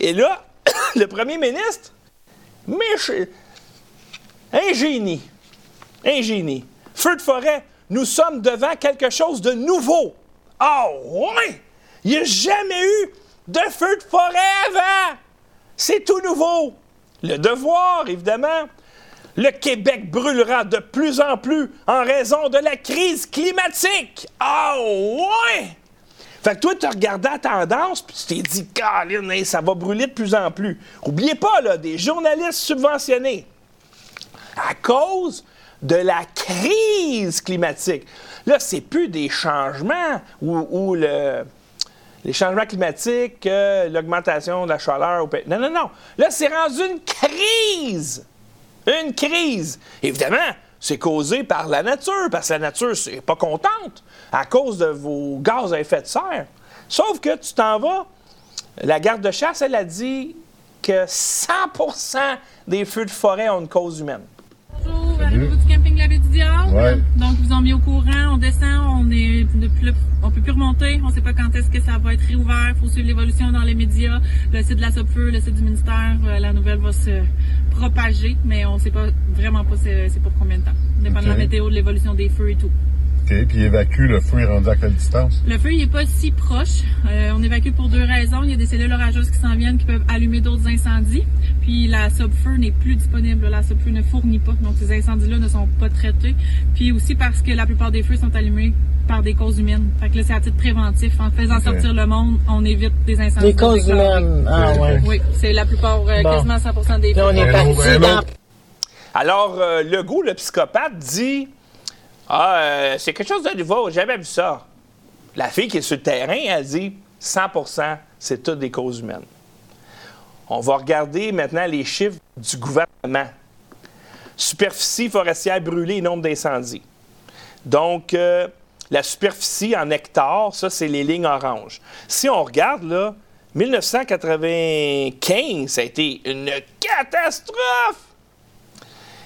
Et là, le premier ministre, un génie. Un génie. Feu de forêt, nous sommes devant quelque chose de nouveau. Oh, ouais! Il n'y a jamais eu de feu de forêt avant! C'est tout nouveau. Le devoir, évidemment. Le Québec brûlera de plus en plus en raison de la crise climatique. Oh, ouais! Fait que toi, tu regardé la tendance, puis tu t'es dit, Caroline, ça va brûler de plus en plus. Oubliez pas, là, des journalistes subventionnés à cause de la crise climatique. Là, c'est plus des changements ou, le, les changements climatiques, l'augmentation de la chaleur. Non, non, non. Là, c'est rendu une crise. Une crise. Évidemment, c'est causé par la nature, parce que la nature, c'est pas contente à cause de vos gaz à effet de serre. Sauf que tu t'en vas, la garde de chasse, elle a dit que 100% des feux de forêt ont une cause humaine. Bonjour, à du camping La ouais. Donc, ils vous ont mis au courant, on descend, on est plus, on peut plus remonter, on ne sait pas quand est-ce que ça va être réouvert, il faut suivre l'évolution dans les médias, le site de la SOPFEU, le site du ministère, euh, la nouvelle va se propager, mais on ne sait pas vraiment pas c'est pour combien de temps. Dépend de la météo, de l'évolution des feux et tout. OK. Puis évacue, le feu est rendu à quelle distance? Le feu, il n'est pas si proche. Euh, on évacue pour deux raisons. Il y a des cellules orageuses qui s'en viennent qui peuvent allumer d'autres incendies. Puis la sub-feu n'est plus disponible. La sub-feu ne fournit pas. Donc ces incendies-là ne sont pas traités. Puis aussi parce que la plupart des feux sont allumés par des causes humaines. Fait que là, c'est à titre préventif. En faisant sortir le monde, on évite des incendies. Des causes humaines. Ah ouais. Oui, c'est la plupart, euh, quasiment 100% des feux. on est parti dans... Alors, euh, Legault, le psychopathe, dit Ah, euh, c'est quelque chose de nouveau, j'ai jamais vu ça. La fille qui est sur le terrain, elle dit 100% c'est toutes des causes humaines. On va regarder maintenant les chiffres du gouvernement. Superficie forestière brûlée nombre d'incendies. Donc, euh, la superficie en hectares, ça, c'est les lignes oranges. Si on regarde, là, 1995, ça a été une catastrophe!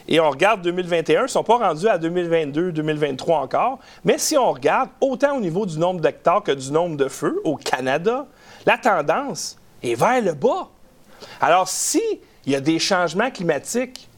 Et on regarde 2021, ils ne sont pas rendus à 2022, 2023 encore. Mais si on regarde, autant au niveau du nombre d'hectares que du nombre de feux au Canada, la tendance est vers le bas. Alors, s'il y a des changements climatiques,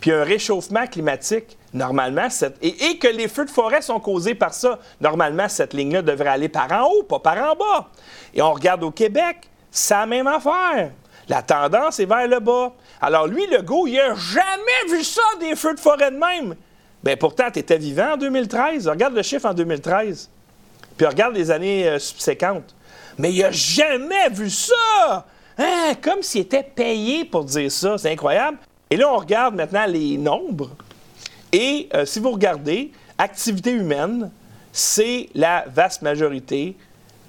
puis un réchauffement climatique, normalement, et, que les feux de forêt sont causés par ça, normalement, cette ligne-là devrait aller par en haut, pas par en bas. Et on regarde au Québec, c'est la même affaire. La tendance est vers le bas. Alors lui, le go, il n'a jamais vu ça, des feux de forêt de même. Bien, pourtant, tu étais vivant en 2013. Regarde le chiffre en 2013. Puis regarde les années euh, subséquentes. Mais il n'a jamais vu ça! Hein? Comme s'il était payé pour dire ça. C'est incroyable. Et là, on regarde maintenant les nombres. Et euh, si vous regardez, activité humaine, c'est la vaste majorité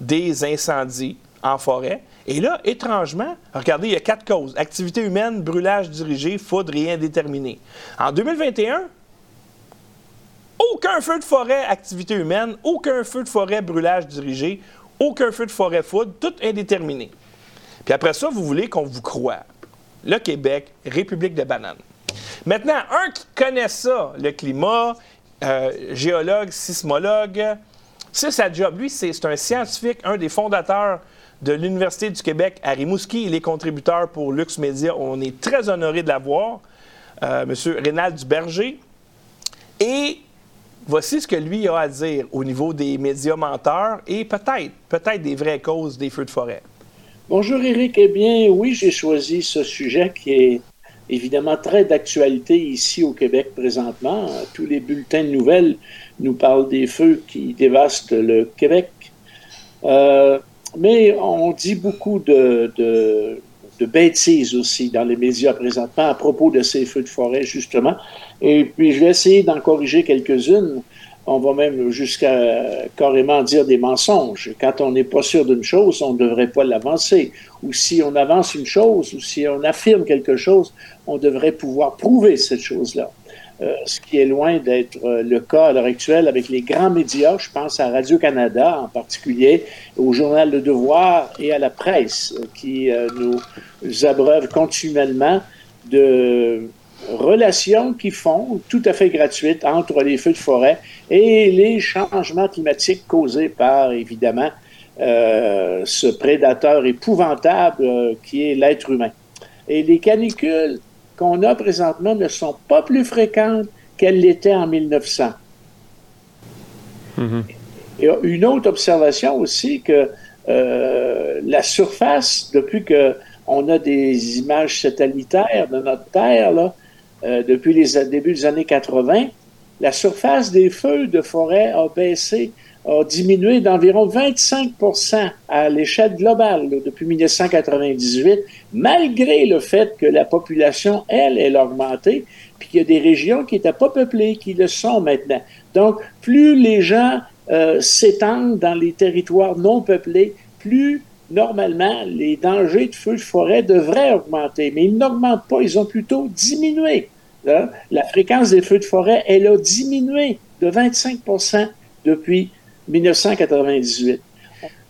des incendies en forêt. Et là, étrangement, regardez, il y a quatre causes. Activité humaine, brûlage dirigé, foudre et indéterminé. En 2021, aucun feu de forêt, activité humaine, aucun feu de forêt, brûlage dirigé, aucun feu de forêt, foudre, tout indéterminé. Puis après ça, vous voulez qu'on vous croie. Le Québec, République de bananes. Maintenant, un qui connaît ça, le climat, euh, géologue, sismologue, c'est sa job. Lui, c'est un scientifique, un des fondateurs de l'Université du Québec à Rimouski. Il est contributeur pour Lux Media. On est très honoré de l'avoir, euh, M. Rénal Duberger. Et voici ce que lui a à dire au niveau des médias menteurs et peut-être, peut-être des vraies causes des feux de forêt. Bonjour Eric. Eh bien, oui, j'ai choisi ce sujet qui est évidemment très d'actualité ici au Québec présentement. Tous les bulletins de nouvelles nous parlent des feux qui dévastent le Québec. Euh, mais on dit beaucoup de, bêtises aussi dans les médias présentement à propos de ces feux de forêt, justement. Et puis, je vais essayer d'en corriger quelques-unes. On va même jusqu'à carrément dire des mensonges. Quand on n'est pas sûr d'une chose, on ne devrait pas l'avancer. Ou si on avance une chose, ou si on affirme quelque chose, on devrait pouvoir prouver cette chose-là. Euh, ce qui est loin d'être euh, le cas à l'heure actuelle avec les grands médias. Je pense à Radio-Canada en particulier, au journal Le Devoir et à la presse euh, qui nous abreuvent continuellement de relations qui font tout à fait gratuites entre les feux de forêt et les changements climatiques causés par, évidemment, ce prédateur épouvantable qui est l'être humain. Et les canicules qu'on a présentement ne sont pas plus fréquentes qu'elles l'étaient en 1900. Mm-hmm. Et une autre observation aussi que euh, la surface, depuis qu'on a des images satellitaires de notre Terre, là, euh, depuis les débuts des années 80, la surface des feux de forêt a baissé a diminué d'environ 25% à l'échelle globale depuis 1998, malgré le fait que la population, elle, elle a augmenté, puis qu'il y a des régions qui n'étaient pas peuplées, qui le sont maintenant. Donc, plus les gens euh, s'étendent dans les territoires non peuplés, plus normalement les dangers de feux de forêt devraient augmenter, mais ils n'augmentent pas, ils ont plutôt diminué. Hein. La fréquence des feux de forêt, elle a diminué de 25% depuis 1998.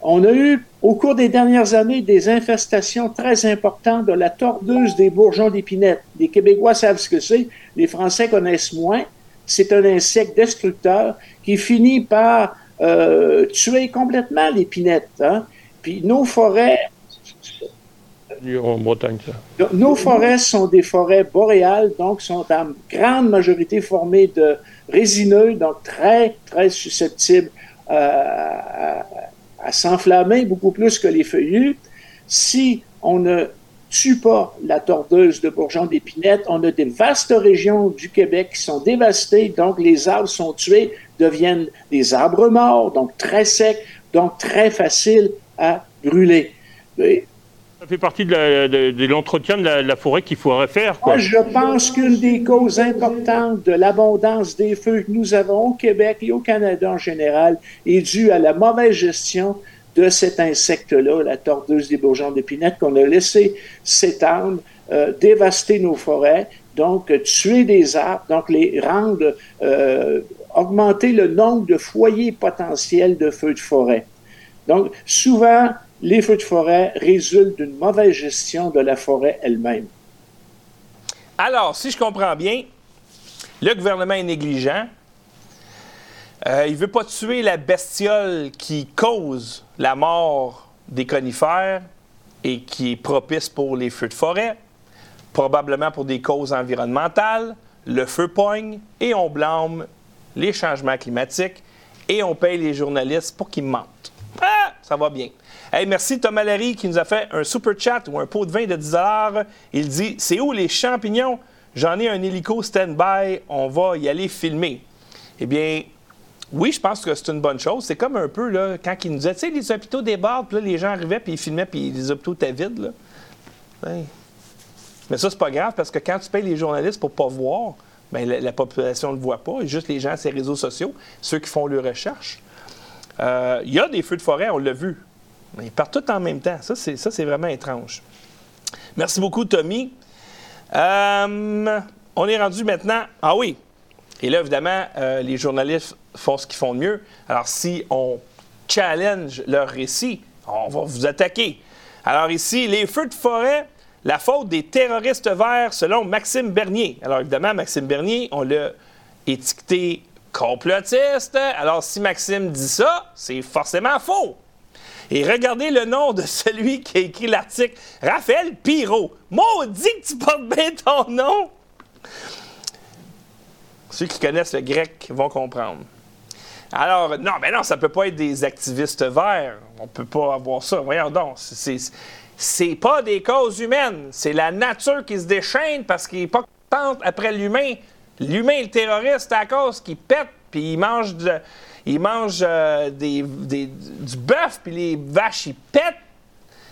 On a eu, au cours des dernières années, des infestations très importantes de la tordeuse des bourgeons d'épinette. Les Québécois savent ce que c'est, les Français connaissent moins. C'est un insecte destructeur qui finit par euh, tuer complètement l'épinette. Hein. Puis nos forêts... En Bretagne, ça. Nos forêts sont des forêts boréales, donc sont en grande majorité formées de résineux, donc très, très susceptibles à, s'enflammer beaucoup plus que les feuillus. Si on ne tue pas la tordeuse de bourgeons d'épinette, on a des vastes régions du Québec qui sont dévastées, donc les arbres sont tués, deviennent des arbres morts, donc très secs, donc très faciles à brûler. Ça fait partie de l'entretien de, la, forêt qu'il faudrait faire. Quoi. Moi, je pense qu'une des causes importantes de l'abondance des feux que nous avons au Québec et au Canada en général est due à la mauvaise gestion de cet insecte-là, la tordeuse des bourgeons d'épinette, qu'on a laissé s'étendre, euh, dévaster nos forêts, donc tuer des arbres, donc les rendre, euh, augmenter le nombre de foyers potentiels de feux de forêt. Donc, souvent, les feux de forêt résultent d'une mauvaise gestion de la forêt elle-même. Alors, si je comprends bien, le gouvernement est négligent. Euh, il ne veut pas tuer la bestiole qui cause la mort des conifères et qui est propice pour les feux de forêt, probablement pour des causes environnementales. Le feu poigne et on blâme les changements climatiques et on paye les journalistes pour qu'ils mentent. Ah, ça va bien. Hey, merci Thomas Larry qui nous a fait un super chat ou un pot de vin de 10 Il dit C'est où les champignons? J'en ai un hélico stand-by, on va y aller filmer. Eh bien, oui, je pense que c'est une bonne chose. C'est comme un peu là, quand il nous disait, tu sais, les hôpitaux débordent, puis là, les gens arrivaient, puis ils filmaient, puis les hôpitaux étaient vides. Là. Mais ça, c'est pas grave, parce que quand tu payes les journalistes pour pas voir, bien, la, population ne le voit pas, juste les gens, ces réseaux sociaux, ceux qui font leurs recherches. Euh, il y a des feux de forêt, on l'a vu. Ils partent tout en même temps. Ça, c'est, ça, c'est vraiment étrange. Merci beaucoup, Tommy. Euh, on est rendu maintenant. Ah oui. Et là, évidemment, euh, les journalistes font ce qu'ils font de mieux. Alors, si on challenge leur récit, on va vous attaquer. Alors, ici, les feux de forêt, la faute des terroristes verts, selon Maxime Bernier. Alors, évidemment, Maxime Bernier, on l'a étiqueté complotiste. Alors, si Maxime dit ça, c'est forcément faux. Et regardez le nom de celui qui a écrit l'article, Raphaël Pirot. Maudit que tu portes bien ton nom! Ceux qui connaissent le grec vont comprendre. Alors, non, mais non, ça peut pas être des activistes verts. On peut pas avoir ça. Voyons donc. C'est, pas des causes humaines. C'est la nature qui se déchaîne parce qu'il n'est pas contente après l'humain. L'humain, le terroriste, à cause qu'il pète, puis il mange, de- il mange euh, des, des- du bœuf, puis les vaches, ils pètent.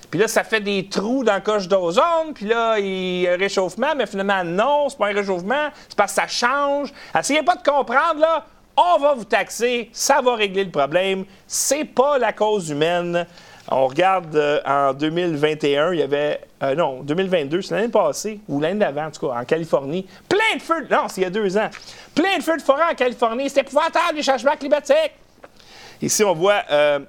Puis là, ça fait des trous dans la coche d'ozone. Puis là, il y a un réchauffement. Mais finalement, non, c'est pas un réchauffement. C'est parce que ça change. Essayez pas de comprendre, là. On va vous taxer. Ça va régler le problème. C'est pas la cause humaine. On regarde euh, en 2021, il y avait. euh, non, 2022, c'est l'année passée, ou l'année d'avant, en tout cas, en Californie. Plein de feux. Non, c'est il y a deux ans. Plein de feux de forêt en Californie. C'est épouvantable, les changements climatiques. Ici, on voit euh,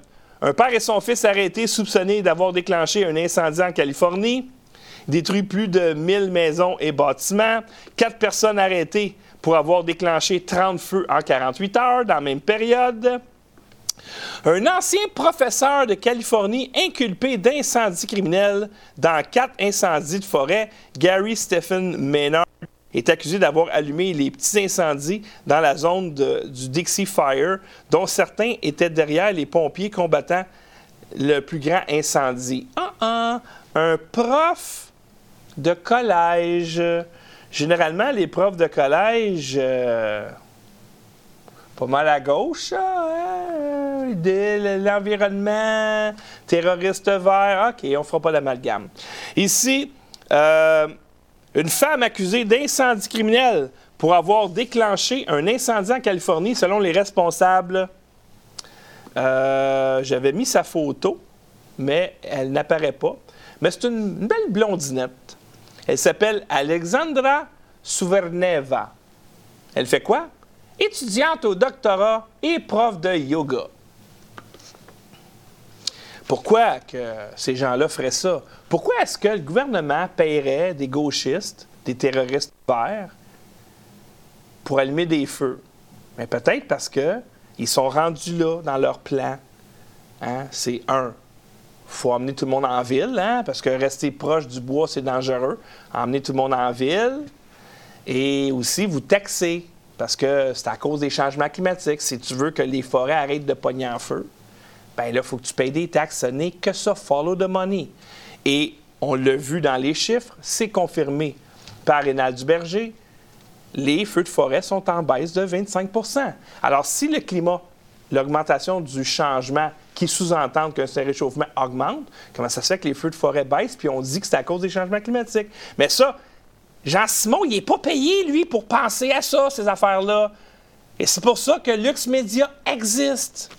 un père et son fils arrêtés, soupçonnés d'avoir déclenché un incendie en Californie, détruit plus de 1000 maisons et bâtiments, quatre personnes arrêtées pour avoir déclenché 30 feux en 48 heures dans la même période. Un ancien professeur de Californie inculpé d'incendie criminel dans quatre incendies de forêt, Gary Stephen Maynard, est accusé d'avoir allumé les petits incendies dans la zone du Dixie Fire, dont certains étaient derrière les pompiers combattant le plus grand incendie. Ah, ah, un prof de collège. Généralement, les profs de collège, euh, pas mal à gauche, hein? De l'environnement, terroriste vert. OK, on fera pas d'amalgame. Ici, euh, une femme accusée d'incendie criminel pour avoir déclenché un incendie en Californie, selon les responsables. Euh, J'avais mis sa photo, mais elle n'apparaît pas. Mais c'est une belle blondinette. Elle s'appelle Alexandra Souverneva. Elle fait quoi? Étudiante au doctorat et prof de yoga. Pourquoi que ces gens-là feraient ça? Pourquoi est-ce que le gouvernement paierait des gauchistes, des terroristes verts, pour allumer des feux? Mais peut-être parce que ils sont rendus là dans leur plan. Hein? C'est un. faut emmener tout le monde en ville, hein? parce que rester proche du bois, c'est dangereux. Emmener tout le monde en ville. Et aussi, vous taxer, parce que c'est à cause des changements climatiques. Si tu veux que les forêts arrêtent de pogner en feu, ben là, il faut que tu payes des taxes. Ce n'est que ça, follow the money. Et on l'a vu dans les chiffres, c'est confirmé par Rénal Duberger. Les feux de forêt sont en baisse de 25% Alors, si le climat, l'augmentation du changement qui sous-entend que ce réchauffement augmente, comment ça se fait que les feux de forêt baissent, puis on dit que c'est à cause des changements climatiques? Mais ça, Jean-Simon, il n'est pas payé, lui, pour penser à ça, ces affaires-là. Et c'est pour ça que Lux Media existe.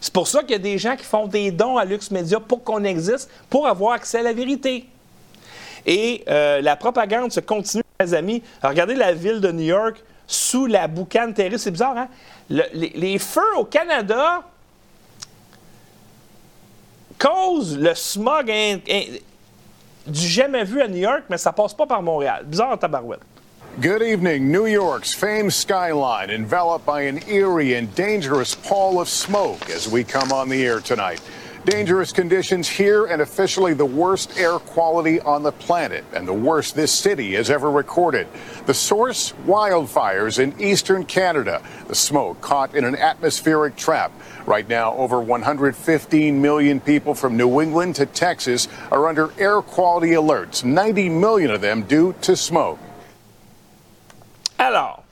C'est pour ça qu'il y a des gens qui font des dons à Lux Media pour qu'on existe, pour avoir accès à la vérité. Et euh, la propagande se continue, mes amis. Regardez la ville de New York sous la boucane terrestre. C'est bizarre, hein? Le- les, feux au Canada causent le smog du jamais vu à New York, mais ça passe pas par Montréal. Bizarre tabarouette. Good evening. New York's famed skyline enveloped by an eerie and dangerous pall of smoke as we come on the air tonight. Dangerous conditions here and officially the worst air quality on the planet and the worst this city has ever recorded. The source, wildfires in eastern Canada. The smoke caught in an atmospheric trap. Right now, over 115 million people from New England to Texas are under air quality alerts, 90 million of them due to smoke. Alors,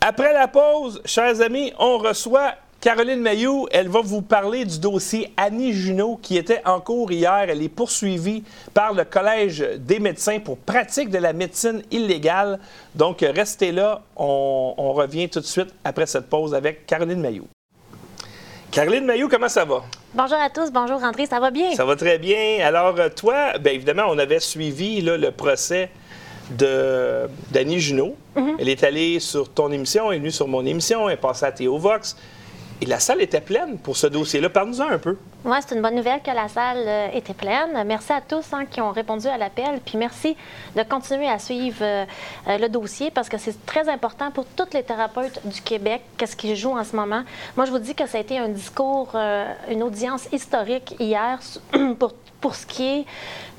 après la pause, chers amis, on reçoit Caroline Mayou. Elle va vous parler du dossier Annie Junot qui était en cours hier. Elle est poursuivie par le Collège des médecins pour pratique de la médecine illégale. Donc, restez là. On, on revient tout de suite après cette pause avec Caroline Mayou. Caroline Mayou, comment ça va? Bonjour à tous, bonjour André, ça va bien? Ça va très bien. Alors, euh, toi, bien évidemment, on avait suivi là, le procès de d'Annie Junot. Elle est allée sur ton émission, elle est venue sur mon émission, elle est passée à Théo Vox. Et la salle était pleine pour ce dossier-là. Parle-nous-en un peu. Oui, c'est une bonne nouvelle que la salle euh, était pleine. Merci à tous hein, qui ont répondu à l'appel. Puis merci de continuer à suivre euh, euh, le dossier parce que c'est très important pour tous les thérapeutes du Québec, qu'est-ce qu'ils jouent en ce moment. Moi, je vous dis que ça a été un discours, une audience historique hier pour pour ce qui est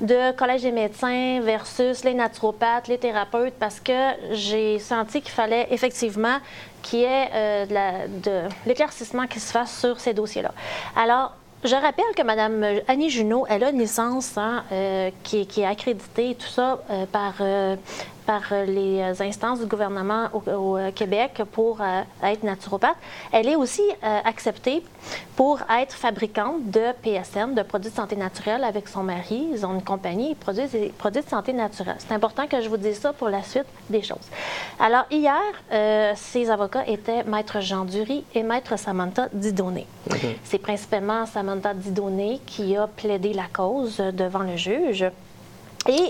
de Collège des médecins versus les naturopathes, les thérapeutes, parce que j'ai senti qu'il fallait effectivement qu'il y ait de l'éclaircissement qui se fasse sur ces dossiers-là. Alors, je rappelle que Mme Annie Junot, elle a une licence hein, euh, qui, est accréditée, tout ça, euh, par euh, par euh, les euh, instances du gouvernement au, euh, Québec pour être naturopathe. Elle est aussi acceptée pour être fabricante de PSN, de produits de santé naturelle, avec son mari. Ils ont une compagnie, ils produisent des produits de santé naturelle. C'est important que je vous dise ça pour la suite des choses. Alors, hier, ces avocats étaient Maître Jean Dury et Maître Samantha Didonné. C'est principalement Samantha Didonné qui a plaidé la cause devant le juge.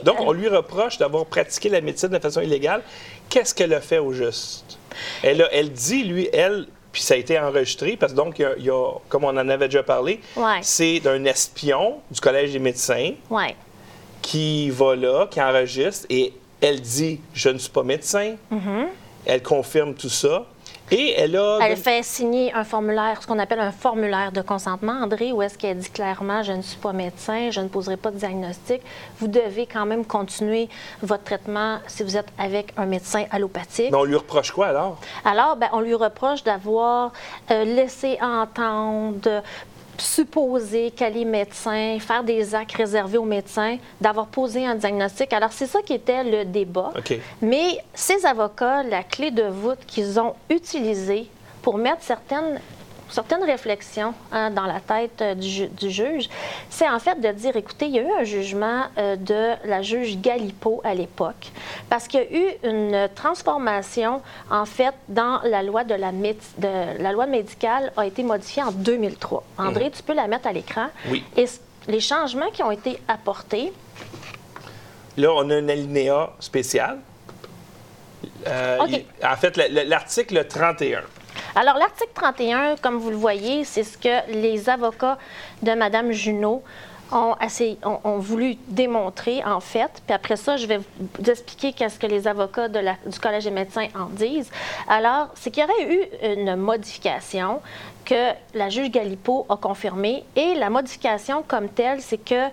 Donc, on lui reproche d'avoir pratiqué la médecine de façon illégale. Qu'est-ce qu'elle a fait au juste? Elle, elle dit, lui, elle, puis ça a été enregistré, parce que donc, il y a, comme on en avait déjà parlé, c'est d'un espion du Collège des médecins qui va là, qui enregistre, et elle dit Je ne suis pas médecin. Mm-hmm. Elle confirme tout ça. Et elle a. Elle fait signer un formulaire, ce qu'on appelle un formulaire de consentement, André, où est-ce qu'elle dit clairement Je ne suis pas médecin, je ne poserai pas de diagnostic. Vous devez quand même continuer votre traitement si vous êtes avec un médecin allopathique. Mais on lui reproche quoi alors? Alors, ben, on lui reproche d'avoir euh, laissé entendre supposer qu'elle est médecin, faire des actes réservés aux médecins, d'avoir posé un diagnostic. Alors, c'est ça qui était le débat. Mais ces avocats, la clé de voûte qu'ils ont utilisée pour mettre certaines certaines réflexions hein, dans la tête euh, du, juge, c'est en fait de dire, écoutez, il y a eu un jugement euh, de la juge Galipo à l'époque, parce qu'il y a eu une transformation, en fait, dans la loi de la, de, la loi médicale a été modifiée en 2003. André, mmh. tu peux la mettre à l'écran. Oui. Et les changements qui ont été apportés. Là, on a un alinéa spécial. Euh, en fait, l'article 31. Alors, l'article 31, comme vous le voyez, c'est ce que les avocats de Mme Junot ont, voulu démontrer, en fait. Puis après ça, je vais vous expliquer qu'est-ce que les avocats du Collège des médecins en disent. Alors, c'est qu'il y aurait eu une modification que la juge Galipo a confirmée. Et la modification comme telle, c'est que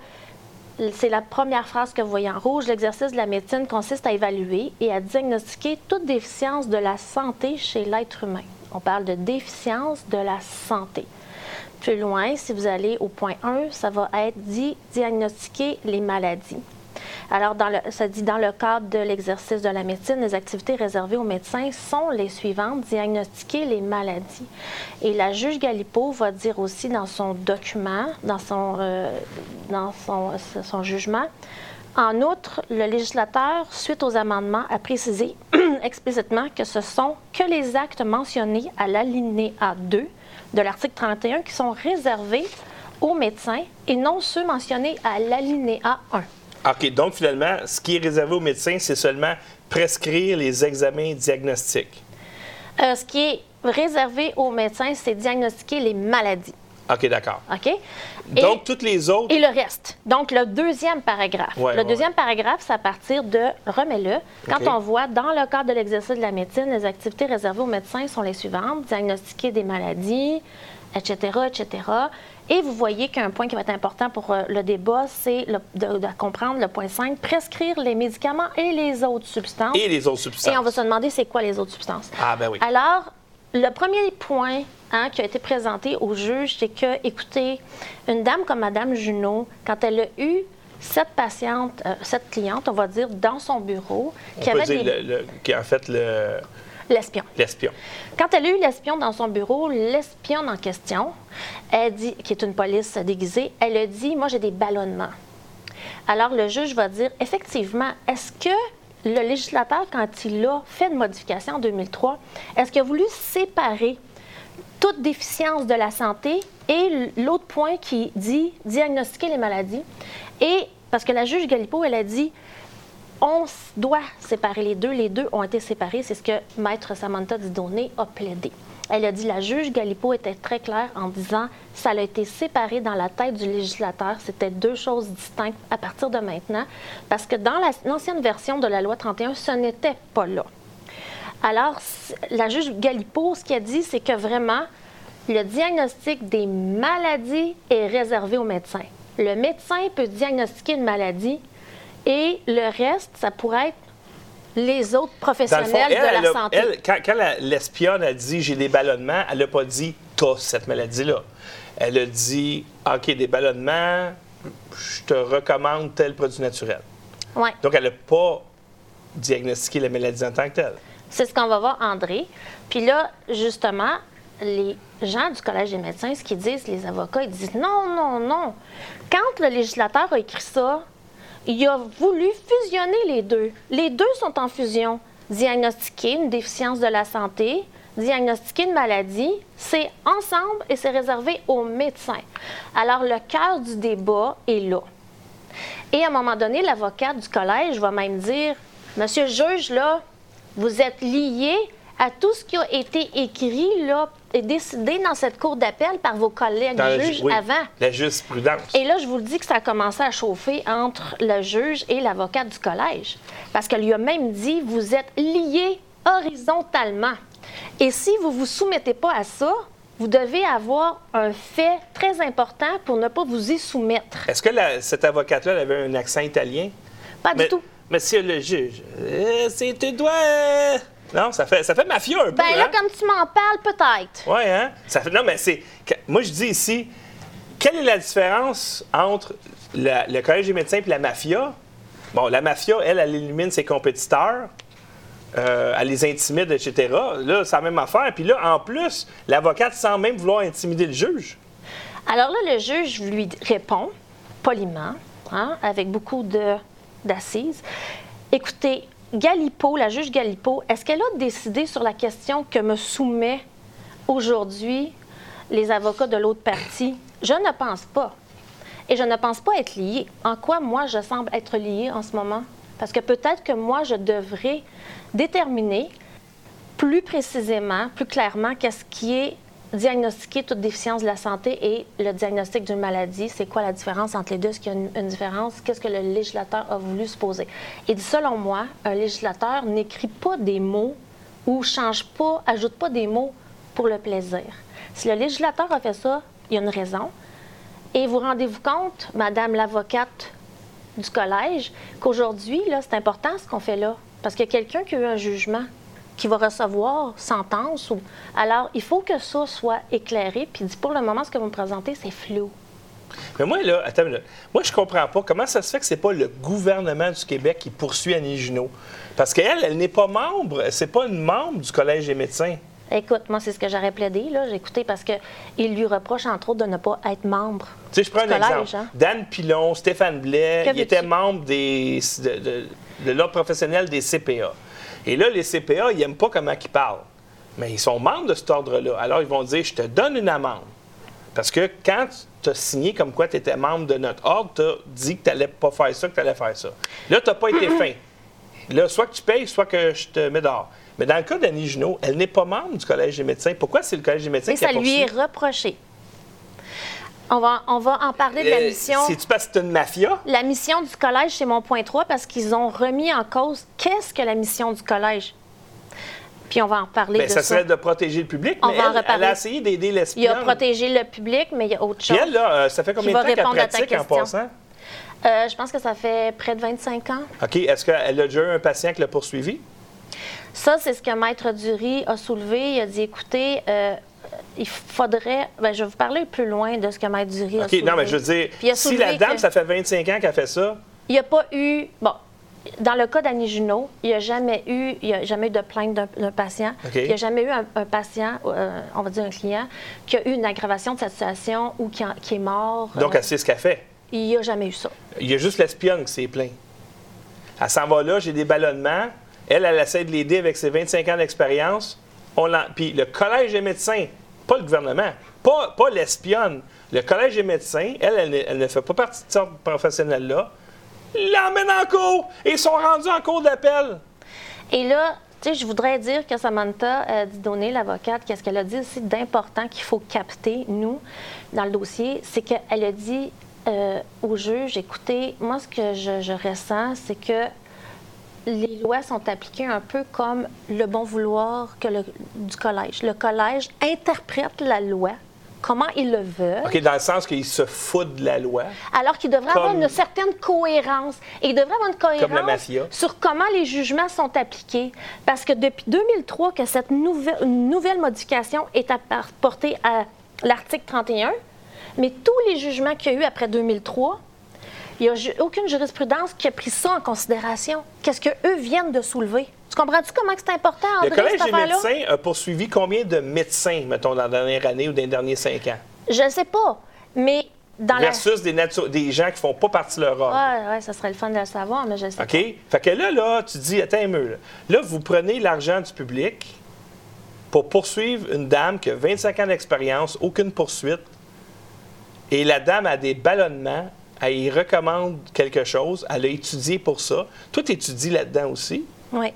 c'est la première phrase que vous voyez en rouge. L'exercice de la médecine consiste à évaluer et à diagnostiquer toute déficience de la santé chez l'être humain. On parle de déficience de la santé. Plus loin, si vous allez au point 1, ça va être dit diagnostiquer les maladies. Alors, ça dit dans le cadre de l'exercice de la médecine, les activités réservées aux médecins sont les suivantes diagnostiquer les maladies. Et la juge Galipo va dire aussi dans son document, dans son, euh, jugement, en outre, le législateur, suite aux amendements, a précisé explicitement que ce sont que les actes mentionnés à l'alinéa 2 de l'article 31 qui sont réservés aux médecins et non ceux mentionnés à l'alinéa 1. OK, donc finalement, ce qui est réservé aux médecins, c'est seulement prescrire les examens diagnostiques. Euh, ce qui est réservé aux médecins, c'est diagnostiquer les maladies. OK, d'accord. OK? Donc, toutes les autres. Et le reste. Donc, le deuxième paragraphe. le deuxième paragraphe, c'est à partir de, remets-le, quand on voit dans le cadre de l'exercice de la médecine, les activités réservées aux médecins sont les suivantes diagnostiquer des maladies, etc., etc. Et vous voyez qu'un point qui va être important pour euh, le débat, c'est de, comprendre le point 5, prescrire les médicaments et les autres substances. Et les autres substances. Et on va se demander c'est quoi les autres substances. Ah, ben oui. Alors, le premier point hein, qui a été présenté au juge, c'est que, écoutez, une dame comme Madame Junot, quand elle a eu cette patiente, euh, cette cliente, on va dire, dans son bureau, qui avait dire qui en fait le... L'espion. L'espion. Quand elle a eu l'espion dans son bureau, l'espion en question, elle dit, qui est une police déguisée, elle a dit, moi j'ai des ballonnements. Alors le juge va dire, effectivement, est-ce que le législateur, quand il a fait une modification en 2003, est-ce qu'il a voulu séparer toute déficience de la santé et l'autre point qui dit diagnostiquer les maladies? Et parce que la juge Galipo, elle a dit on doit séparer les deux. Les deux ont été séparés. C'est ce que Maître Samantha Didonné a plaidé. Elle a dit la juge Galipo était très claire en disant ça a été séparé dans la tête du législateur. C'était deux choses distinctes à partir de maintenant, parce que dans la- l'ancienne version de la loi 31, ce n'était pas là. Alors, la juge Galipo, ce qu'elle dit, c'est que vraiment, le diagnostic des maladies est réservé au médecin. Le médecin peut diagnostiquer une maladie et le reste, ça pourrait être les autres professionnels fond, elle, de la elle a- santé. elle, quand, l'espionne a dit j'ai des ballonnements, elle n'a pas dit t'as cette maladie-là. Elle a dit OK, des ballonnements, je te recommande tel produit naturel. Ouais. Donc, elle n'a pas diagnostiqué la maladie en tant que telle. C'est ce qu'on va voir, André. Puis là, justement, les gens du Collège des médecins, ce qu'ils disent, les avocats, ils disent non, non, non. Quand le législateur a écrit ça, il a voulu fusionner les deux. Les deux sont en fusion. Diagnostiquer une déficience de la santé, diagnostiquer une maladie, c'est ensemble et c'est réservé aux médecins. Alors, le cœur du débat est là. Et à un moment donné, l'avocate du collège va même dire Monsieur le juge, là, vous êtes lié à tout ce qui a été écrit là, et décidé dans cette cour d'appel par vos collègues Dans juges oui, avant. La jurisprudence. Et là, je vous le dis que ça a commencé à chauffer entre le juge et l'avocate du collège. Parce qu'elle lui a même dit Vous êtes liés horizontalement. Et si vous ne vous soumettez pas à ça, vous devez avoir un fait très important pour ne pas vous y soumettre. Est-ce que la- cette avocate-là avait un accent italien? Pas du Mais- tout. Monsieur le juge, euh, c'est tu dois. euh, Non, ça fait, ça fait mafieux un peu. Ben là, hein? comme tu m'en parles, peut-être. Oui, hein? Ça fait... Non, mais c'est. Moi, je dis ici, quelle est la différence entre la- le Collège des médecins et la mafia? Bon, la mafia, elle, elle élimine ses compétiteurs, euh, elle les intimide, etc. Là, c'est la même affaire. Puis là, en plus, l'avocate, sans même vouloir intimider le juge. Alors là, le juge lui répond poliment, hein, avec beaucoup de- d'assises. Écoutez, Galipo, la juge Galipo, est-ce qu'elle a décidé sur la question que me soumet aujourd'hui les avocats de l'autre partie? Je ne pense pas. Et je ne pense pas être liée. En quoi, moi, je semble être liée en ce moment? Parce que peut-être que moi, je devrais déterminer plus précisément, plus clairement, qu'est-ce qui est diagnostiquer toute déficience de la santé et le diagnostic d'une maladie. C'est quoi la différence entre les deux? Est-ce qu'il y a une, différence? Qu'est-ce que le législateur a voulu se poser? Et selon moi, un législateur n'écrit pas des mots ou change pas, ajoute pas des mots pour le plaisir. Si le législateur a fait ça, il y a une raison. Et vous rendez-vous compte, Madame l'avocate du collège, qu'aujourd'hui, là, c'est important ce qu'on fait là. Parce qu'il y a quelqu'un qui a eu un jugement, qui va recevoir sentence. Ou... Alors, il faut que ça soit éclairé. Puis pour le moment, ce que vous me présentez, c'est flou. Mais moi, là, attends une minute. Moi, je comprends pas comment ça se fait que c'est pas le gouvernement du Québec qui poursuit Annie Junot. Parce qu'elle, elle n'est pas membre, c'est pas une membre du Collège des médecins. Écoute, moi, c'est ce que j'aurais plaidé. Là. J'ai écouté parce qu'il lui reproche, entre autres, de ne pas être membre. Tu sais, je prends un collège, exemple. hein? Dan Pilon, Stéphane Blais, ils étaient membres des, de, de- de l'ordre professionnel des CPA. Et là, les CPA, ils n'aiment pas comment ils parlent. Mais ils sont membres de cet ordre-là. Alors, ils vont dire Je te donne une amende. Parce que quand tu as signé comme quoi tu étais membre de notre ordre, tu as dit que tu n'allais pas faire ça, que tu allais faire ça. Là, tu n'as pas été fin. Là, soit que tu payes, soit que je te mets dehors. Mais dans le cas d'Annie Junot, elle n'est pas membre du Collège des médecins. Pourquoi c'est le Collège des médecins Et qui a ça lui est reproché. On va, on va en parler de la Euh, mission. C'est-tu parce que c'est une mafia? La mission du collège, c'est mon point 3 parce qu'ils ont remis en cause qu'est-ce que la mission du collège. Puis on va en reparler Ben, de ça ça. serait de protéger le public, On mais va en elle, reparler. elle a essayé d'aider Il y a protéger le public, mais il y a autre Puis chose. elle, là, euh, ça fait combien de temps qu'elle pratique en passant? Euh, je pense que ça fait près de 25 ans. OK. Est-ce qu'elle a déjà eu un patient qui l'a poursuivi? Ça, c'est ce que Maître Dury a soulevé. Il a dit, écoutez, euh, il faudrait... Ben, je vais vous parler plus loin de ce que Maître Dury a OK. Non, mais je veux dire, si la dame, que- ça fait 25 ans qu'elle fait ça, Il n'y a pas eu... Bon, dans le cas d'Annie Junot, il n'y a jamais eu, il y a jamais eu de plainte d'un patient. Il n'y a jamais eu un, un patient, euh, on va dire un client, qui a eu une aggravation de sa situation ou qui, en- qui est mort. donc Euh, elle sait ce qu'elle fait. il n'y a jamais eu ça. Il y a juste l'espionne qui s'est plaint. Elle s'en va là, j'ai des ballonnements. Elle, elle essaie de l'aider avec ses 25 ans d'expérience. Puis le Collège des médecins, pas le gouvernement, pas, pas l'espionne. Le Collège des médecins, elle, elle, ne- fait pas partie de ce professionnel-là. L'emmène en cours et ils sont rendus en cours d'appel. Et là, tu sais, je voudrais dire que Samantha euh, Didonné, l'avocate, qu'est-ce qu'elle a dit aussi d'important qu'il faut capter, nous, dans le dossier, c'est qu'elle a dit euh, au juge, écoutez, moi, ce que je ressens, c'est que les lois sont appliquées un peu comme le bon vouloir que le- du collège. Le collège interprète la loi comment il le veut. OK, dans le sens qu'il se fout de la loi. Alors qu'il devrait Comme- avoir une certaine cohérence. Et il devrait avoir une cohérence sur comment les jugements sont appliqués. Parce que depuis 2003 que cette nouvelle modification est apportée à l'article 31, mais tous les jugements qu'il y a eu après 2003, il n'y a aucune jurisprudence qui a pris ça en considération. Qu'est-ce qu'eux viennent de soulever? Tu comprends-tu comment c'est important, Le André, Collège cette des médecins a poursuivi combien de médecins, mettons, dans la dernière année ou dans les derniers cinq ans? Je ne sais pas, mais dans la... Versus des, natu- des gens qui font pas partie de leur ordre. Ouais, ouais, ça serait le fun de le savoir, mais je ne sais OK? Fait que là, là, tu dis, attends un. Là, vous prenez l'argent du public pour poursuivre une dame qui a 25 ans d'expérience, aucune poursuite, et la dame a des ballonnements, elle y recommande quelque chose, elle a étudié pour ça. Toi, tu étudies là-dedans aussi. Oui.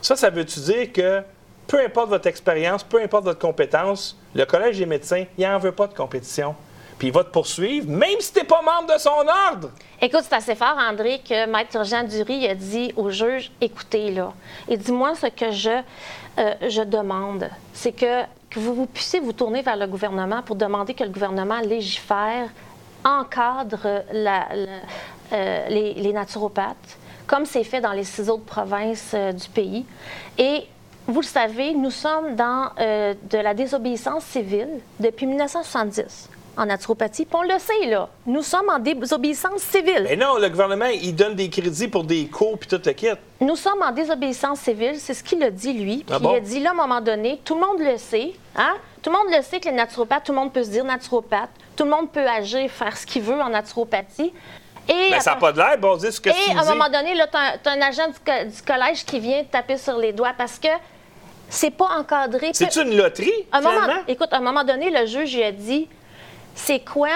Ça, ça veut-tu dire que peu importe votre expérience, peu importe votre compétence, le Collège des médecins, il n'en veut pas de compétition. Puis il va te poursuivre, même si tu n'es pas membre de son ordre. Écoute, c'est assez fort, André, que Maître Jean Dury a dit au juge écoutez, là, il dit moi, ce que je, euh, je demande, c'est que, que vous, vous puissiez vous tourner vers le gouvernement pour demander que le gouvernement légifère, encadre la- la- euh, les, les naturopathes, comme c'est fait dans les six autres provinces euh, du pays. Et vous le savez, nous sommes dans euh, de la désobéissance civile depuis 1970 en naturopathie. Puis on le sait, là. Nous sommes en désobéissance civile. Mais non, le gouvernement, il donne des crédits pour des cours puis tout le kit. Nous sommes en désobéissance civile, c'est ce qu'il a dit, lui. Puis Ah bon? il a dit, là, à un moment donné, tout le monde le sait. Hein? Tout le monde le sait que les naturopathes, tout le monde peut se dire naturopathe. Tout le monde peut agir, faire ce qu'il veut en naturopathie. Et Mais Ben, ça n'a pas de l'air, bon, dis ce que Et tu à un moment donné, là, tu as, un agent du, co- du collège qui vient te taper sur les doigts parce que c'est pas encadré. C'est une loterie, Un moment, écoute, à un moment donné, le juge lui a dit c'est quoi,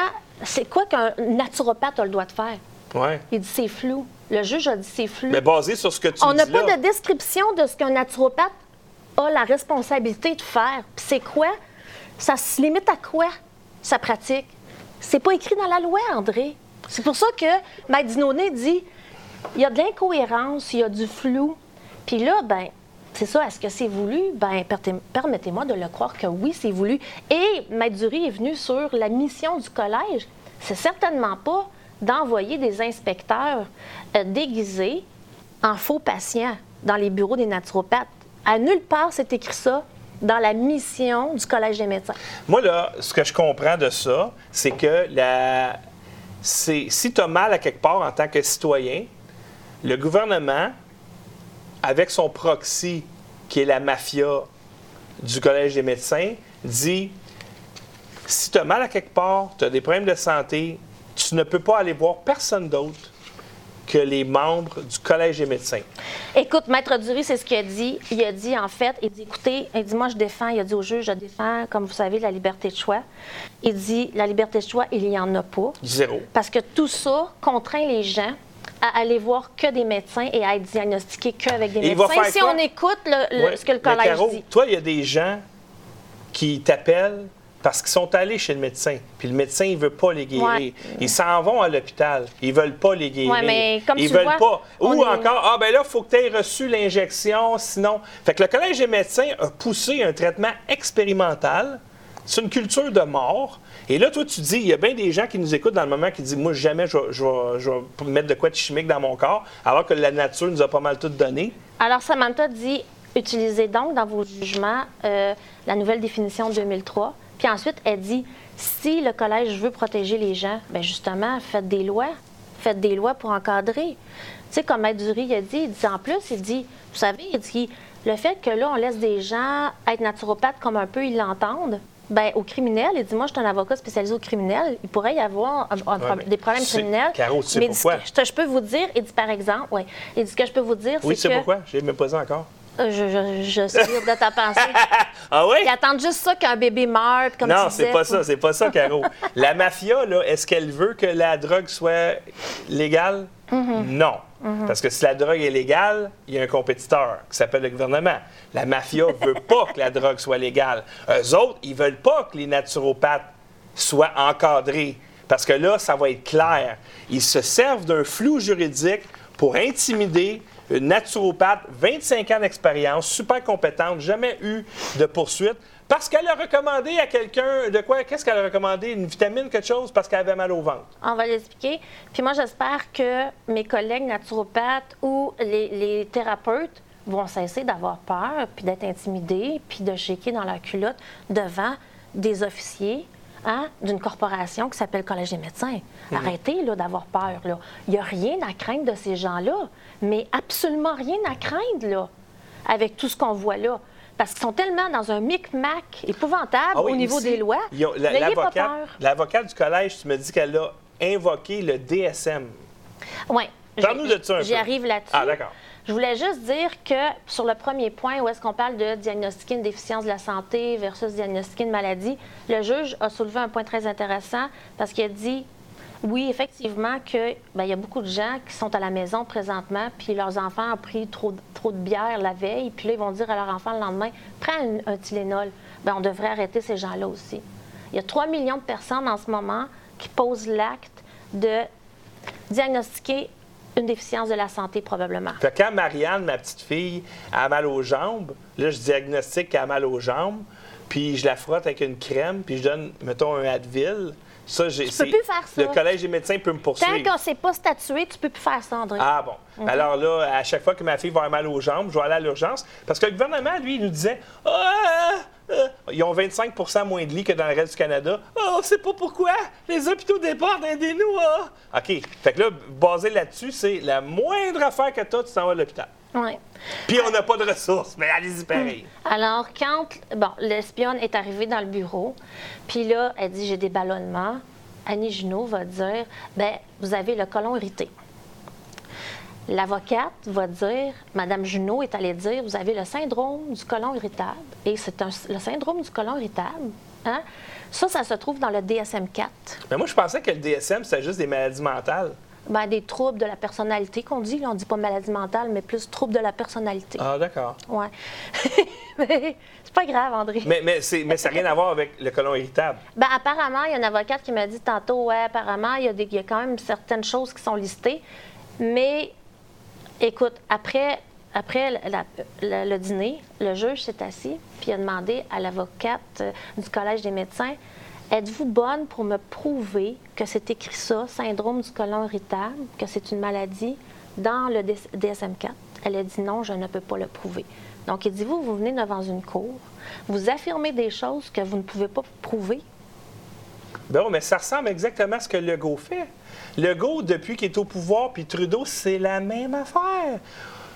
c'est quoi qu'un naturopathe a le droit de faire? Ouais. Il dit c'est flou. Le juge a dit c'est flou. Mais basé sur ce que tu On n'a pas là. de description de ce qu'un naturopathe a la responsabilité de faire. Puis c'est quoi? Ça se limite à quoi? Sa pratique C'est pas écrit dans la loi, André. C'est pour ça que Maître Dinoné dit il y a de l'incohérence, il y a du flou. Puis là, ben, c'est ça, est-ce que c'est voulu? Ben, permettez-moi de le croire que oui, c'est voulu. Et Maître Dury est venu sur la mission du collège. C'est certainement pas d'envoyer des inspecteurs euh, déguisés en faux patients dans les bureaux des naturopathes. À nulle part, c'est écrit ça dans la mission du Collège des médecins. Moi, là, ce que je comprends de ça, c'est que si tu as mal à quelque part en tant que citoyen, le gouvernement, avec son proxy, qui est la mafia du Collège des médecins, dit si tu as mal à quelque part, tu as des problèmes de santé, tu ne peux pas aller voir personne d'autre que les membres du Collège des médecins. Écoute, Maître Dury, c'est ce qu'il a dit. Il a dit, en fait, il dit, écoutez, il dit, moi, je défends, il a dit au juge, je défends, comme vous savez, la liberté de choix. Il dit, la liberté de choix, il n'y en a pas. Zéro. Parce que tout ça contraint les gens à aller voir que des médecins et à être diagnostiqués qu'avec des Et il va médecins. faire Si quoi? on écoute le- le- Ouais. ce que le collège Caro, dit. Toi, il y a des gens qui t'appellent parce qu'ils sont allés chez le médecin. Puis le médecin, il veut pas les guérir. Ouais. Ils s'en vont à l'hôpital. Ils veulent pas les guérir. Ouais, mais comme Ils tu veulent vois, pas. Ou est- encore, ah ben là, il faut que tu aies reçu l'injection, sinon. Fait que le Collège des médecins a poussé un traitement expérimental. C'est une culture de mort. Et là, toi, tu dis, il y a bien des gens qui nous écoutent dans le moment qui disent, moi, jamais je vais, je vais- je vais mettre de quoi de chimique dans mon corps, alors que la nature nous a pas mal tout donné. Alors, Samantha dit utilisez donc dans vos jugements euh, la nouvelle définition de 2003. Puis ensuite, elle dit si le collège veut protéger les gens, bien justement, faites des lois. Faites des lois pour encadrer. Tu sais, comme Maître Dury il a dit, il dit en plus, il dit vous savez, il dit le fait que là, on laisse des gens être naturopathes comme un peu ils l'entendent. Ben, au criminel, il dit Moi, je suis un avocat spécialisé au criminel. Il pourrait y avoir un- un Ouais, pro- mais des problèmes criminels. Caro, tu sais mais pourquoi? que je, je peux vous dire, il dit par exemple, ouais, il dit ce que je peux vous dire, Oui, c'est tu sais que pourquoi? Je l'ai même pas dit encore. Je, je, je suis libre de ta pensée. Ah oui? Ils attendent juste ça qu'un bébé meure, comme Non, c'est pas ça, c'est pas ça, Caro. la mafia, là, est-ce qu'elle veut que la drogue soit légale? Mm-hmm. Non. Parce que si la drogue est légale, il y a un compétiteur qui s'appelle le gouvernement. La mafia veut pas que la drogue soit légale. Eux autres, ils veulent pas que les naturopathes soient encadrés. Parce que là, ça va être clair. Ils se servent d'un flou juridique pour intimider une naturopathe, 25 ans d'expérience, super compétente, jamais eu de poursuite, parce qu'elle a recommandé à quelqu'un de quoi? Qu'est-ce qu'elle a recommandé? Une vitamine, quelque chose, parce qu'elle avait mal au ventre. On va l'expliquer. Puis moi, j'espère que mes collègues naturopathes ou les, thérapeutes vont cesser d'avoir peur, puis d'être intimidés, puis de shaker dans leur culotte devant des officiers hein, d'une corporation qui s'appelle Collège des médecins. Arrêtez là, d'avoir peur. là. Il n'y a rien à craindre de ces gens-là, mais absolument rien à craindre là, avec tout ce qu'on voit là. Parce qu'ils sont tellement dans un micmac épouvantable Ah oui, au niveau des lois. la- l'avocate- du collège, tu me dis qu'elle a invoqué le DSM. Oui. Parle-nous de ça un J'y peu. arrive là-dessus. Ah, d'accord. Je voulais juste dire que sur le premier point, où est-ce qu'on parle de diagnostiquer une déficience de la santé versus diagnostiquer une maladie, le juge a soulevé un point très intéressant parce qu'il a dit oui, effectivement, que ben, il y a beaucoup de gens qui sont à la maison présentement, puis leurs enfants ont pris trop, trop de bière la veille, puis là, ils vont dire à leur enfant le lendemain prends un, Tylenol. Ben, on devrait arrêter ces gens-là aussi. Il y a 3 millions de personnes en ce moment qui posent l'acte de diagnostiquer une déficience de la santé, probablement. Fait que quand Marianne, ma petite fille, a mal aux jambes, là, je diagnostique qu'elle a mal aux jambes, puis je la frotte avec une crème, puis je donne, mettons, un Advil. Ça, j'ai. Tu peux plus faire ça. Le collège des médecins peut me Tant poursuivre. qu'on ne s'est pas statué, tu peux plus faire ça, André. Ah bon. Alors là, à chaque fois que ma fille va avoir mal aux jambes, je vais aller à l'urgence. Parce que le gouvernement, lui, il nous disait Ah, Ils ont 25% moins de lits que dans le reste du Canada. Ah, on sait pas pourquoi. Les hôpitaux débordent, aidez-nous. Ah. OK. Fait que là, basé là-dessus, c'est la moindre affaire que tu as, tu t'en vas à l'hôpital. Ouais. Puis on n'a pas de ressources, mais allez-y pareil. Alors, quand bon, l'espionne est arrivée dans le bureau, puis là, elle dit J'ai des ballonnements, Annie Junot va dire ben vous avez le colon irrité. L'avocate va dire Madame Junot est allée dire Vous avez le syndrome du colon irritable. Et c'est un- le syndrome du colon irritable. Hein? Ça, ça se trouve dans le DSM-4. Mais moi, je pensais que le DSM, c'était juste des maladies mentales. Ben, des troubles de la personnalité qu'on dit. Là, on dit pas maladie mentale, mais plus troubles de la personnalité. Ah, d'accord. Ouais. mais c'est pas grave, André. Mais, mais, c'est- mais ça n'a rien à voir avec le colon irritable. Ben, apparemment, il y a une avocate qui m'a dit tantôt, ouais, apparemment, il y, a des- il y a quand même certaines choses qui sont listées. Mais, écoute, après, après le dîner, le juge s'est assis, puis a demandé à l'avocate euh, du Collège des médecins Êtes-vous bonne pour me prouver que c'est écrit ça, syndrome du côlon irritable, que c'est une maladie, dans le DSM-4 Elle a dit non, je ne peux pas le prouver. Donc, il dit Vous, vous venez devant une cour, vous affirmez des choses que vous ne pouvez pas prouver? Oui, mais ça ressemble exactement à ce que Legault fait. Legault, depuis qu'il est au pouvoir, puis Trudeau, c'est la même affaire.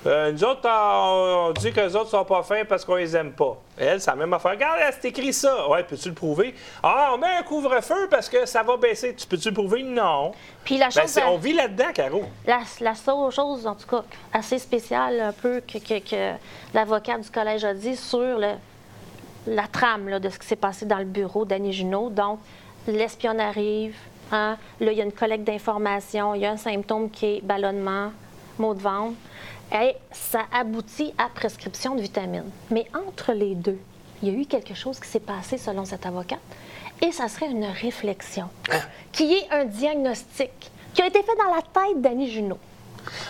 Euh, nous autres, on, on dit que les autres sont pas fins parce qu'on les aime pas. Elle, c'est la même affaire. Regarde, c'est écrit ça. Ouais, peux-tu le prouver? Ah, on met un couvre-feu parce que ça va baisser. Tu peux-tu le prouver? Non. Puis la Ben, chose, c'est- on vit là-dedans, Caro. la, la seule chose, en tout cas, assez spéciale un peu que, que- que l'avocat du collège a dit sur le- la trame là, de ce qui s'est passé dans le bureau d'Annie Junot. Donc, l'espionne arrive, hein, là, il y a une collecte d'informations, il y a un symptôme qui est ballonnement, maux de ventre, et ça aboutit à prescription de vitamines. Mais entre les deux, il y a eu quelque chose qui s'est passé selon cette avocate, et ça serait une réflexion, qui est un diagnostic, qui a été fait dans la tête d'Annie Junot.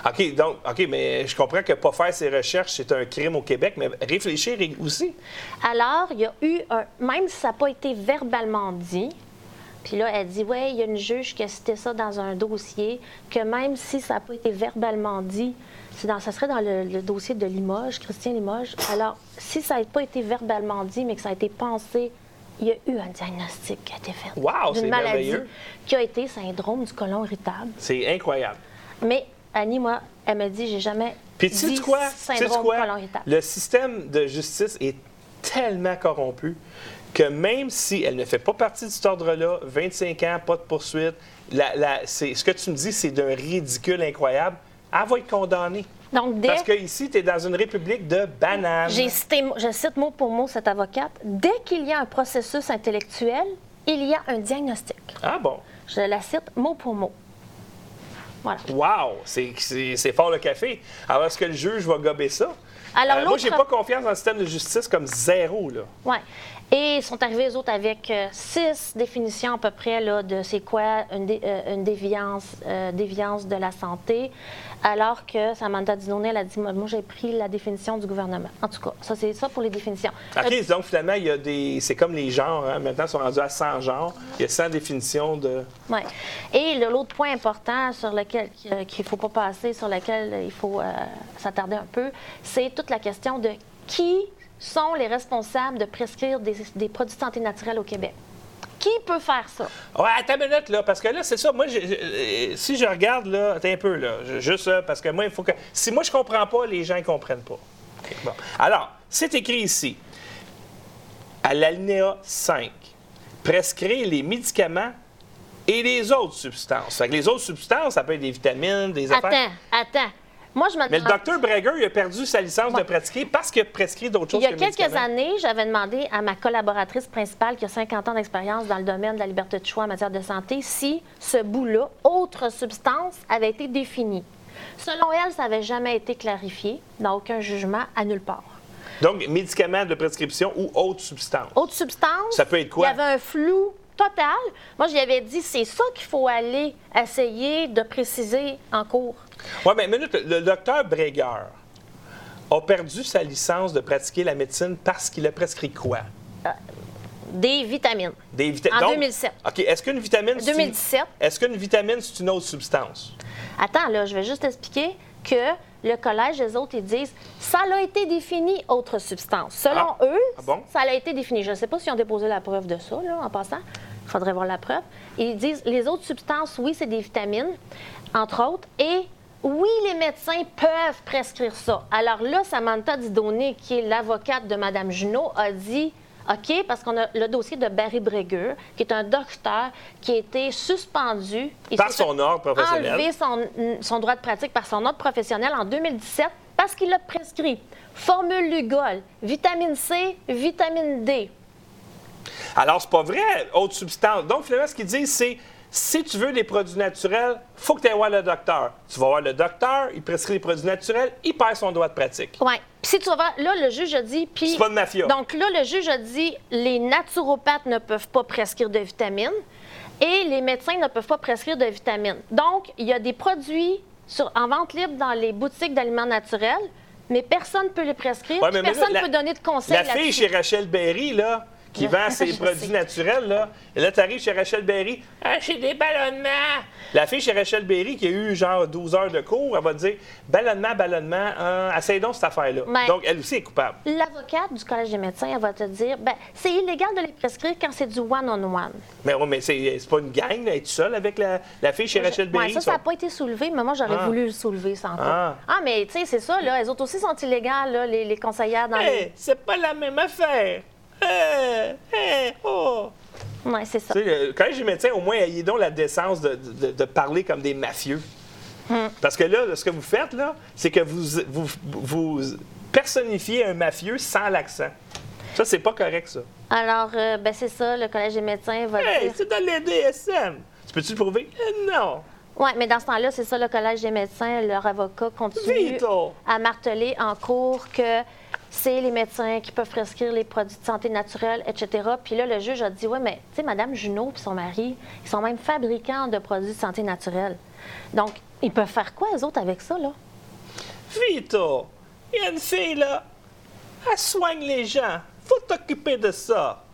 OK, donc, OK, mais je comprends que pas faire ses recherches, c'est un crime au Québec, mais réfléchir aussi. Alors, il y a eu un. Même si ça n'a pas été verbalement dit, puis là, elle dit Ouais, il y a une juge qui a cité ça dans un dossier, que même si ça n'a pas été verbalement dit, dans, ça serait dans le, le dossier de Limoges, Christian Limoges. Alors, si ça n'a pas été verbalement dit, mais que ça a été pensé, il y a eu un diagnostic qui a été fait Wow, c'est d'une maladie qui a été syndrome du côlon irritable. C'est incroyable. Mais Annie, moi, elle me dit J'ai jamais Puis tu quoi? Syndrome quoi? côlon irritable. Le système de justice est tellement corrompu que même si elle ne fait pas partie de cet ordre-là, 25 ans, pas de poursuite, la- ce que tu me dis, c'est d'un ridicule incroyable, elle va être condamnée. Donc, dès... Parce que ici, tu es dans une république de bananes. J'ai cité, je cite mot pour mot cette avocate. Dès qu'il y a un processus intellectuel, il y a un diagnostic. Ah bon? Je la cite mot pour mot. Voilà. Wow! C'est- fort le café. Alors, est-ce que le juge va gober ça? Alors, Euh, moi, j'ai pas confiance dans le système de justice comme zéro, là. Ouais. Et ils sont arrivés, eux autres, avec euh, six définitions à peu près là, de c'est quoi une, dé- euh, une déviance, euh, déviance de la santé, alors que Samantha Dinonnet, elle a dit Moi, j'ai pris la définition du gouvernement. En tout cas, ça, c'est ça pour les définitions. OK, donc finalement, il y a des. C'est comme les genres, hein. Maintenant, ils sont rendus à 100 genres. Il y a 100 définitions de. Ouais. Et l'autre point important sur lequel qu'il ne faut pas passer, sur lequel il faut s'attarder un peu, c'est toute la question de qui sont les responsables de prescrire des, des produits de santé naturelle au Québec. Qui peut faire ça? Ouais, attends une minute, là, parce que là, c'est ça. Moi, euh, si je regarde, là, attends un peu, là. je- Juste ça, parce que moi, il faut que. Si moi, je comprends pas, les gens ne comprennent pas. Bon. Alors, c'est écrit ici, à l'alinéa 5, prescrire les médicaments et les autres substances. Fait que les autres substances, ça peut être des vitamines, des affaires. Attends, attends. Moi, je me Mais le docteur Breger, il a perdu sa licence de pratiquer parce qu'il a prescrit d'autres choses Il y a que quelques années, j'avais demandé à ma collaboratrice principale, qui a 50 ans d'expérience dans le domaine de la liberté de choix en matière de santé, si ce bout-là, autre substance, avait été défini. Selon elle, ça n'avait jamais été clarifié, dans aucun jugement, à nulle part. Donc, médicaments de prescription ou autres substances. Autre substance, Ça peut être quoi? Il y avait un flou total. Moi, lui avais dit, c'est ça qu'il faut aller essayer de préciser en cours. Oui, mais minute, le docteur Breger a perdu sa licence de pratiquer la médecine parce qu'il a prescrit quoi? Des vitamines. Des vita- En Donc- 2007. OK. Est-ce qu'une vitamine. c'est une- 2017. Est-ce qu'une vitamine, c'est une autre substance? Attends, là, je vais juste expliquer que le collège, les autres, ils disent ça a été défini autre substance. Selon Ah. eux, Ah bon? ça a été défini. Je ne sais pas s'ils ont déposé la preuve de ça, là, en passant. Il faudrait voir la preuve. Ils disent les autres substances, oui, c'est des vitamines, entre autres, et oui, les médecins peuvent prescrire ça. Alors là, Samantha Didonné, qui est l'avocate de Mme Junot, a dit OK, parce qu'on a le dossier de Barry Breger, qui est un docteur qui a été suspendu. Il Par son ordre professionnel. enlever son, son droit de pratique par son ordre professionnel en 2017 parce qu'il a prescrit formule Lugol, vitamine C, vitamine D. Alors, c'est pas vrai, autre substance. Donc, finalement, ce qu'ils disent, c'est si tu veux des produits naturels, faut que tu ailles voir le docteur. Tu vas voir le docteur, il prescrit des produits naturels, il perd son droit de pratique. Oui. Puis si tu vas voir, là, le juge a dit. Puis, C'est pas de mafia. Donc là, le juge a dit les naturopathes ne peuvent pas prescrire de vitamines et les médecins ne peuvent pas prescrire de vitamines. Donc, il y a des produits sur- en vente libre dans les boutiques d'aliments naturels, mais personne ne peut les prescrire. Ouais, puis mais personne ne peut donner de conseils. La fille chez Rachel Berry, là, qui vend ses produits sais. naturels, là, et là, tu arrives chez Rachel Berry, ah, j'ai des ballonnements. La fille chez Rachel Berry, qui a eu genre 12 heures de cours, elle va te dire ballonnement, ballonnement, hein, essaye donc cette affaire-là. Mais- Donc, elle aussi est coupable. L'avocate du Collège des médecins, elle va te dire ben, c'est illégal de les prescrire quand c'est du one-on-one. Mais, ouais, mais c'est pas une gang, là, être seule avec la, la fille chez Rachel Berry. Ouais, ça, ça n'a pas été soulevé, mais moi, j'aurais Ah. voulu le soulever sans Ah. Ah, mais tu sais, c'est ça, là. Elles autres aussi sont illégales, là, les, les conseillères dans Hey, c'est pas la même affaire. Hey, hey, oh. Ouais, c'est ça. Tu sais, le collège des médecins, au moins, ayez donc la décence de, de- de parler comme des mafieux. Parce que là, ce que vous faites, là, c'est que vous, vous, vous personnifiez un mafieux sans l'accent. Ça, c'est pas correct, ça. Alors, euh, ben, c'est ça, le Collège des médecins va Hey, dire. c'est dans les DSM. Tu peux-tu le prouver? Euh, non. Oui, mais dans ce temps-là, c'est ça, le Collège des médecins, leur avocat continue Vito. à marteler en cours que c'est les médecins qui peuvent prescrire les produits de santé naturelle, etc. Puis là, le juge a dit, oui, mais tu sais, Mme Junot et son mari, ils sont même fabricants de produits de santé naturelle. Donc, ils peuvent faire quoi, eux autres, avec ça, là? Vito, il y a une fille, là. Elle soigne les gens. Faut t'occuper de ça.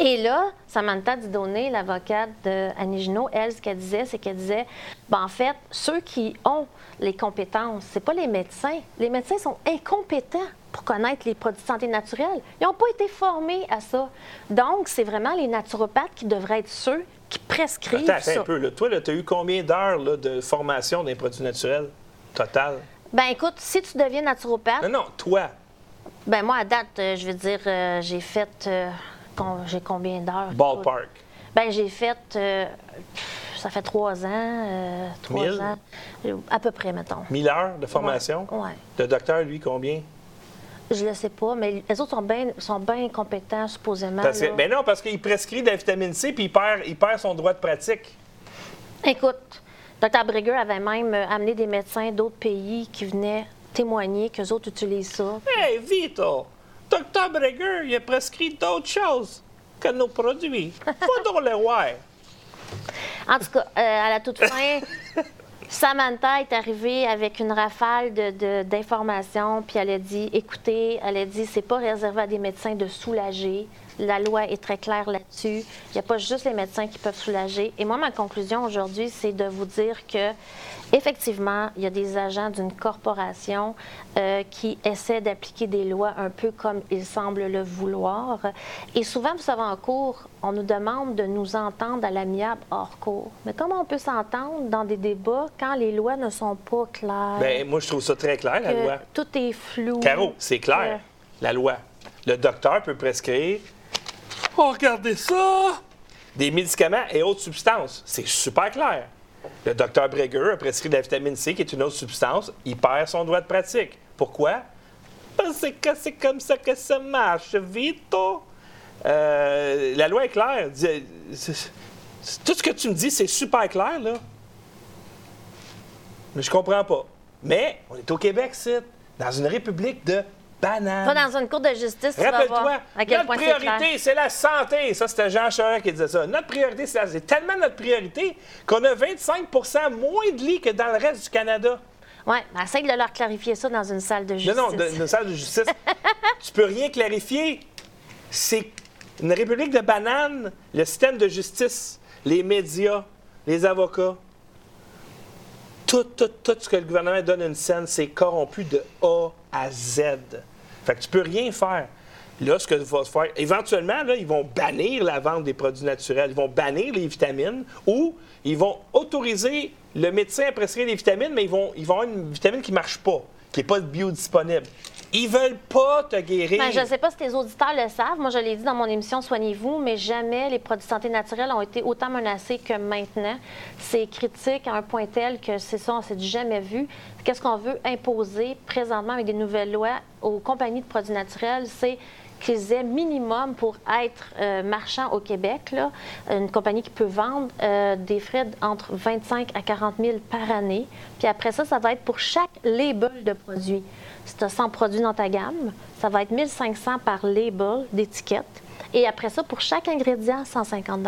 Et là, Samantha Didonné, l'avocate de Annie Junot, elle, ce qu'elle disait, c'est qu'elle disait, ben, en fait, ceux qui ont les compétences, c'est pas les médecins. Les médecins sont incompétents pour connaître les produits de santé naturelle. Ils n'ont pas été formés à ça. Donc, c'est vraiment les naturopathes qui devraient être ceux qui prescrivent Attends, attends ça. un peu. Là. Toi, tu as eu combien d'heures de formation des produits naturels total? Ben écoute, si tu deviens naturopathe, Non, non, toi. ben moi, à date, euh, je veux dire, euh, j'ai fait... euh, j'ai combien d'heures? Ballpark. Ben j'ai fait ça fait trois ans. euh, trois Mille? ans. euh, À peu près, mettons. 1000 heures de formation? Ouais. ouais. Le docteur, lui, combien? Je le sais pas, mais les autres sont bien sont bien compétents, supposément. Parce que- là. ben non, parce qu'il prescrit de la vitamine C puis il perd, il perd son droit de pratique. Écoute, Dr. Brigger avait même euh, amené des médecins d'autres pays qui venaient témoigner qu'eux autres utilisent ça. Hey, Vito! Dr. Breger, il a prescrit d'autres choses que nos produits. Faut donc le voir. En tout cas, euh, à la toute fin, Samantha est arrivée avec une rafale de- de- d'informations, puis elle a dit, écoutez, elle a dit, c'est pas réservé à des médecins de soulager. La loi est très claire là-dessus. Il n'y a pas juste les médecins qui peuvent soulager. Et moi, ma conclusion aujourd'hui, c'est de vous dire que, effectivement, il y a des agents d'une corporation euh, qui essaient d'appliquer des lois un peu comme ils semblent le vouloir. Et souvent, vous savez, en cours, on nous demande de nous entendre à l'amiable hors cours. Mais comment on peut s'entendre dans des débats quand les lois ne sont pas claires? Ben, moi, je trouve ça très clair, la loi. tout est flou. Caro, c'est clair. La loi. Le docteur peut prescrire. Oh, regardez ça! Des médicaments et autres substances. C'est super clair. Le docteur Breger a prescrit de la vitamine C, qui est une autre substance. Il perd son droit de pratique. Pourquoi? Parce que c'est comme ça que ça marche, Vito. Euh, la loi est claire. Tout ce que tu me dis, c'est super clair, là. Mais je comprends pas. Mais on est au Québec, c'est dans une république de bananes. Va dans une cour de justice, tu vas voir Rappelle-toi, à quel notre point priorité, c'est la santé. Ça, c'était Jean Charest qui disait ça. Notre priorité, c'est la- c'est tellement notre priorité qu'on a 25% moins de lits que dans le reste du Canada. Oui, mais essaye de leur clarifier ça dans une salle de justice. Non, non, de, de salle de justice. tu peux rien clarifier. C'est une république de bananes, le système de justice, les médias, les avocats. Tout, tout, tout ce que le gouvernement donne une scène, c'est corrompu de A à Z. Fait que tu peux rien faire. Là, ce que va se faire, éventuellement, là, ils vont bannir la vente des produits naturels, ils vont bannir les vitamines ou ils vont autoriser le médecin à prescrire des vitamines, mais ils vont, ils vont avoir une vitamine qui ne marche pas, qui n'est pas biodisponible. Ils veulent pas te guérir. Ben, je ne sais pas si tes auditeurs le savent. Moi, je l'ai dit dans mon émission Soignez-vous, mais jamais les produits de santé naturelle ont été autant menacés que maintenant. C'est critique à un point tel que c'est ça, on s'est jamais vu. Qu'est-ce qu'on veut imposer présentement avec des nouvelles lois aux compagnies de produits naturels? C'est qu'ils aient minimum pour être euh, marchand au Québec, là, une compagnie qui peut vendre euh, des frais entre 25 à 40 000 par année. Puis après ça, ça va être pour chaque label de produit. Si tu as 100 produits dans ta gamme, ça va être 1500 par label d'étiquette. Et après ça, pour chaque ingrédient, 150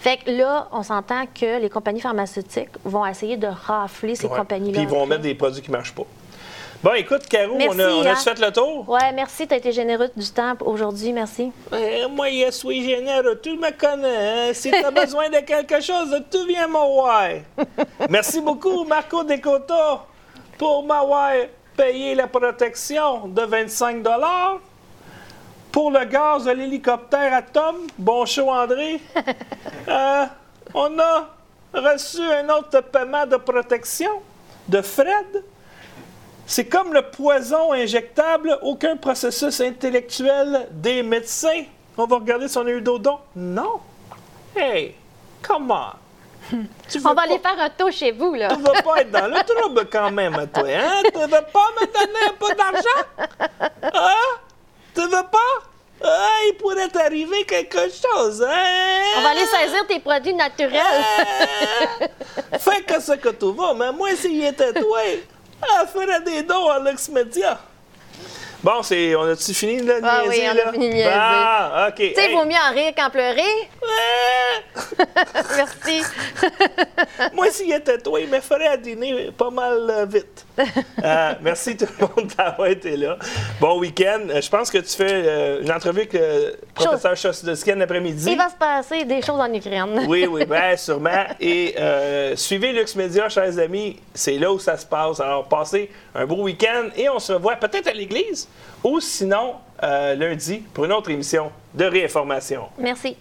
Fait que là, on s'entend que les compagnies pharmaceutiques vont essayer de rafler ces Ouais. compagnies-là. Puis ils vont mettre des produits qui ne marchent pas. Bon, écoute, Caro, Merci, on a, on a hein. fait le tour? Ouais, merci, tu as été généreux du temps aujourd'hui, merci. Eh, moi, je suis généreux. Tu me connais. hein. Si tu as besoin de quelque chose, tu viens me voir. Merci beaucoup, Marco Descoto, pour m'avoir payé la protection de 25 Pour le gaz de l'hélicoptère à Tom, bon show, André. Euh, on a reçu un autre paiement de protection de Fred. C'est comme le poison injectable, aucun processus intellectuel des médecins. On va regarder si on a eu d'odon. Non. Hey, come on. Tu On va pas- aller faire un tour chez vous, là. Tu vas pas être dans le trouble quand même, toi, hein? Tu veux pas me donner un peu d'argent? Hein? Tu veux pas? Ah, il pourrait t'arriver quelque chose, hein? On va aller saisir tes produits naturels. Fais que ce que tu veux, mais moi, s'il était toi, elle ferait des dons à Lux Media. Bon, c'est, on a-tu fini de Ah oui, niaiser, on a là? fini de niaiser. Ah, OK. Tu sais, il Hey. vaut mieux en rire qu'en pleurer. Ouais. Merci. Moi, s'il était toi, il me ferait à dîner pas mal euh, vite. Euh, merci tout le monde d'avoir été là. Bon week-end. Euh, Je pense que tu fais euh, une entrevue avec le professeur Chosdowski l'après-midi. Il va se passer des choses en Ukraine. Oui, oui, bien sûrement. Et euh, suivez Lux Media, chers amis. C'est là où ça se passe. Alors, passez un beau week-end et on se revoit peut-être à l'église ou sinon lundi pour une autre émission de réinformation. Merci.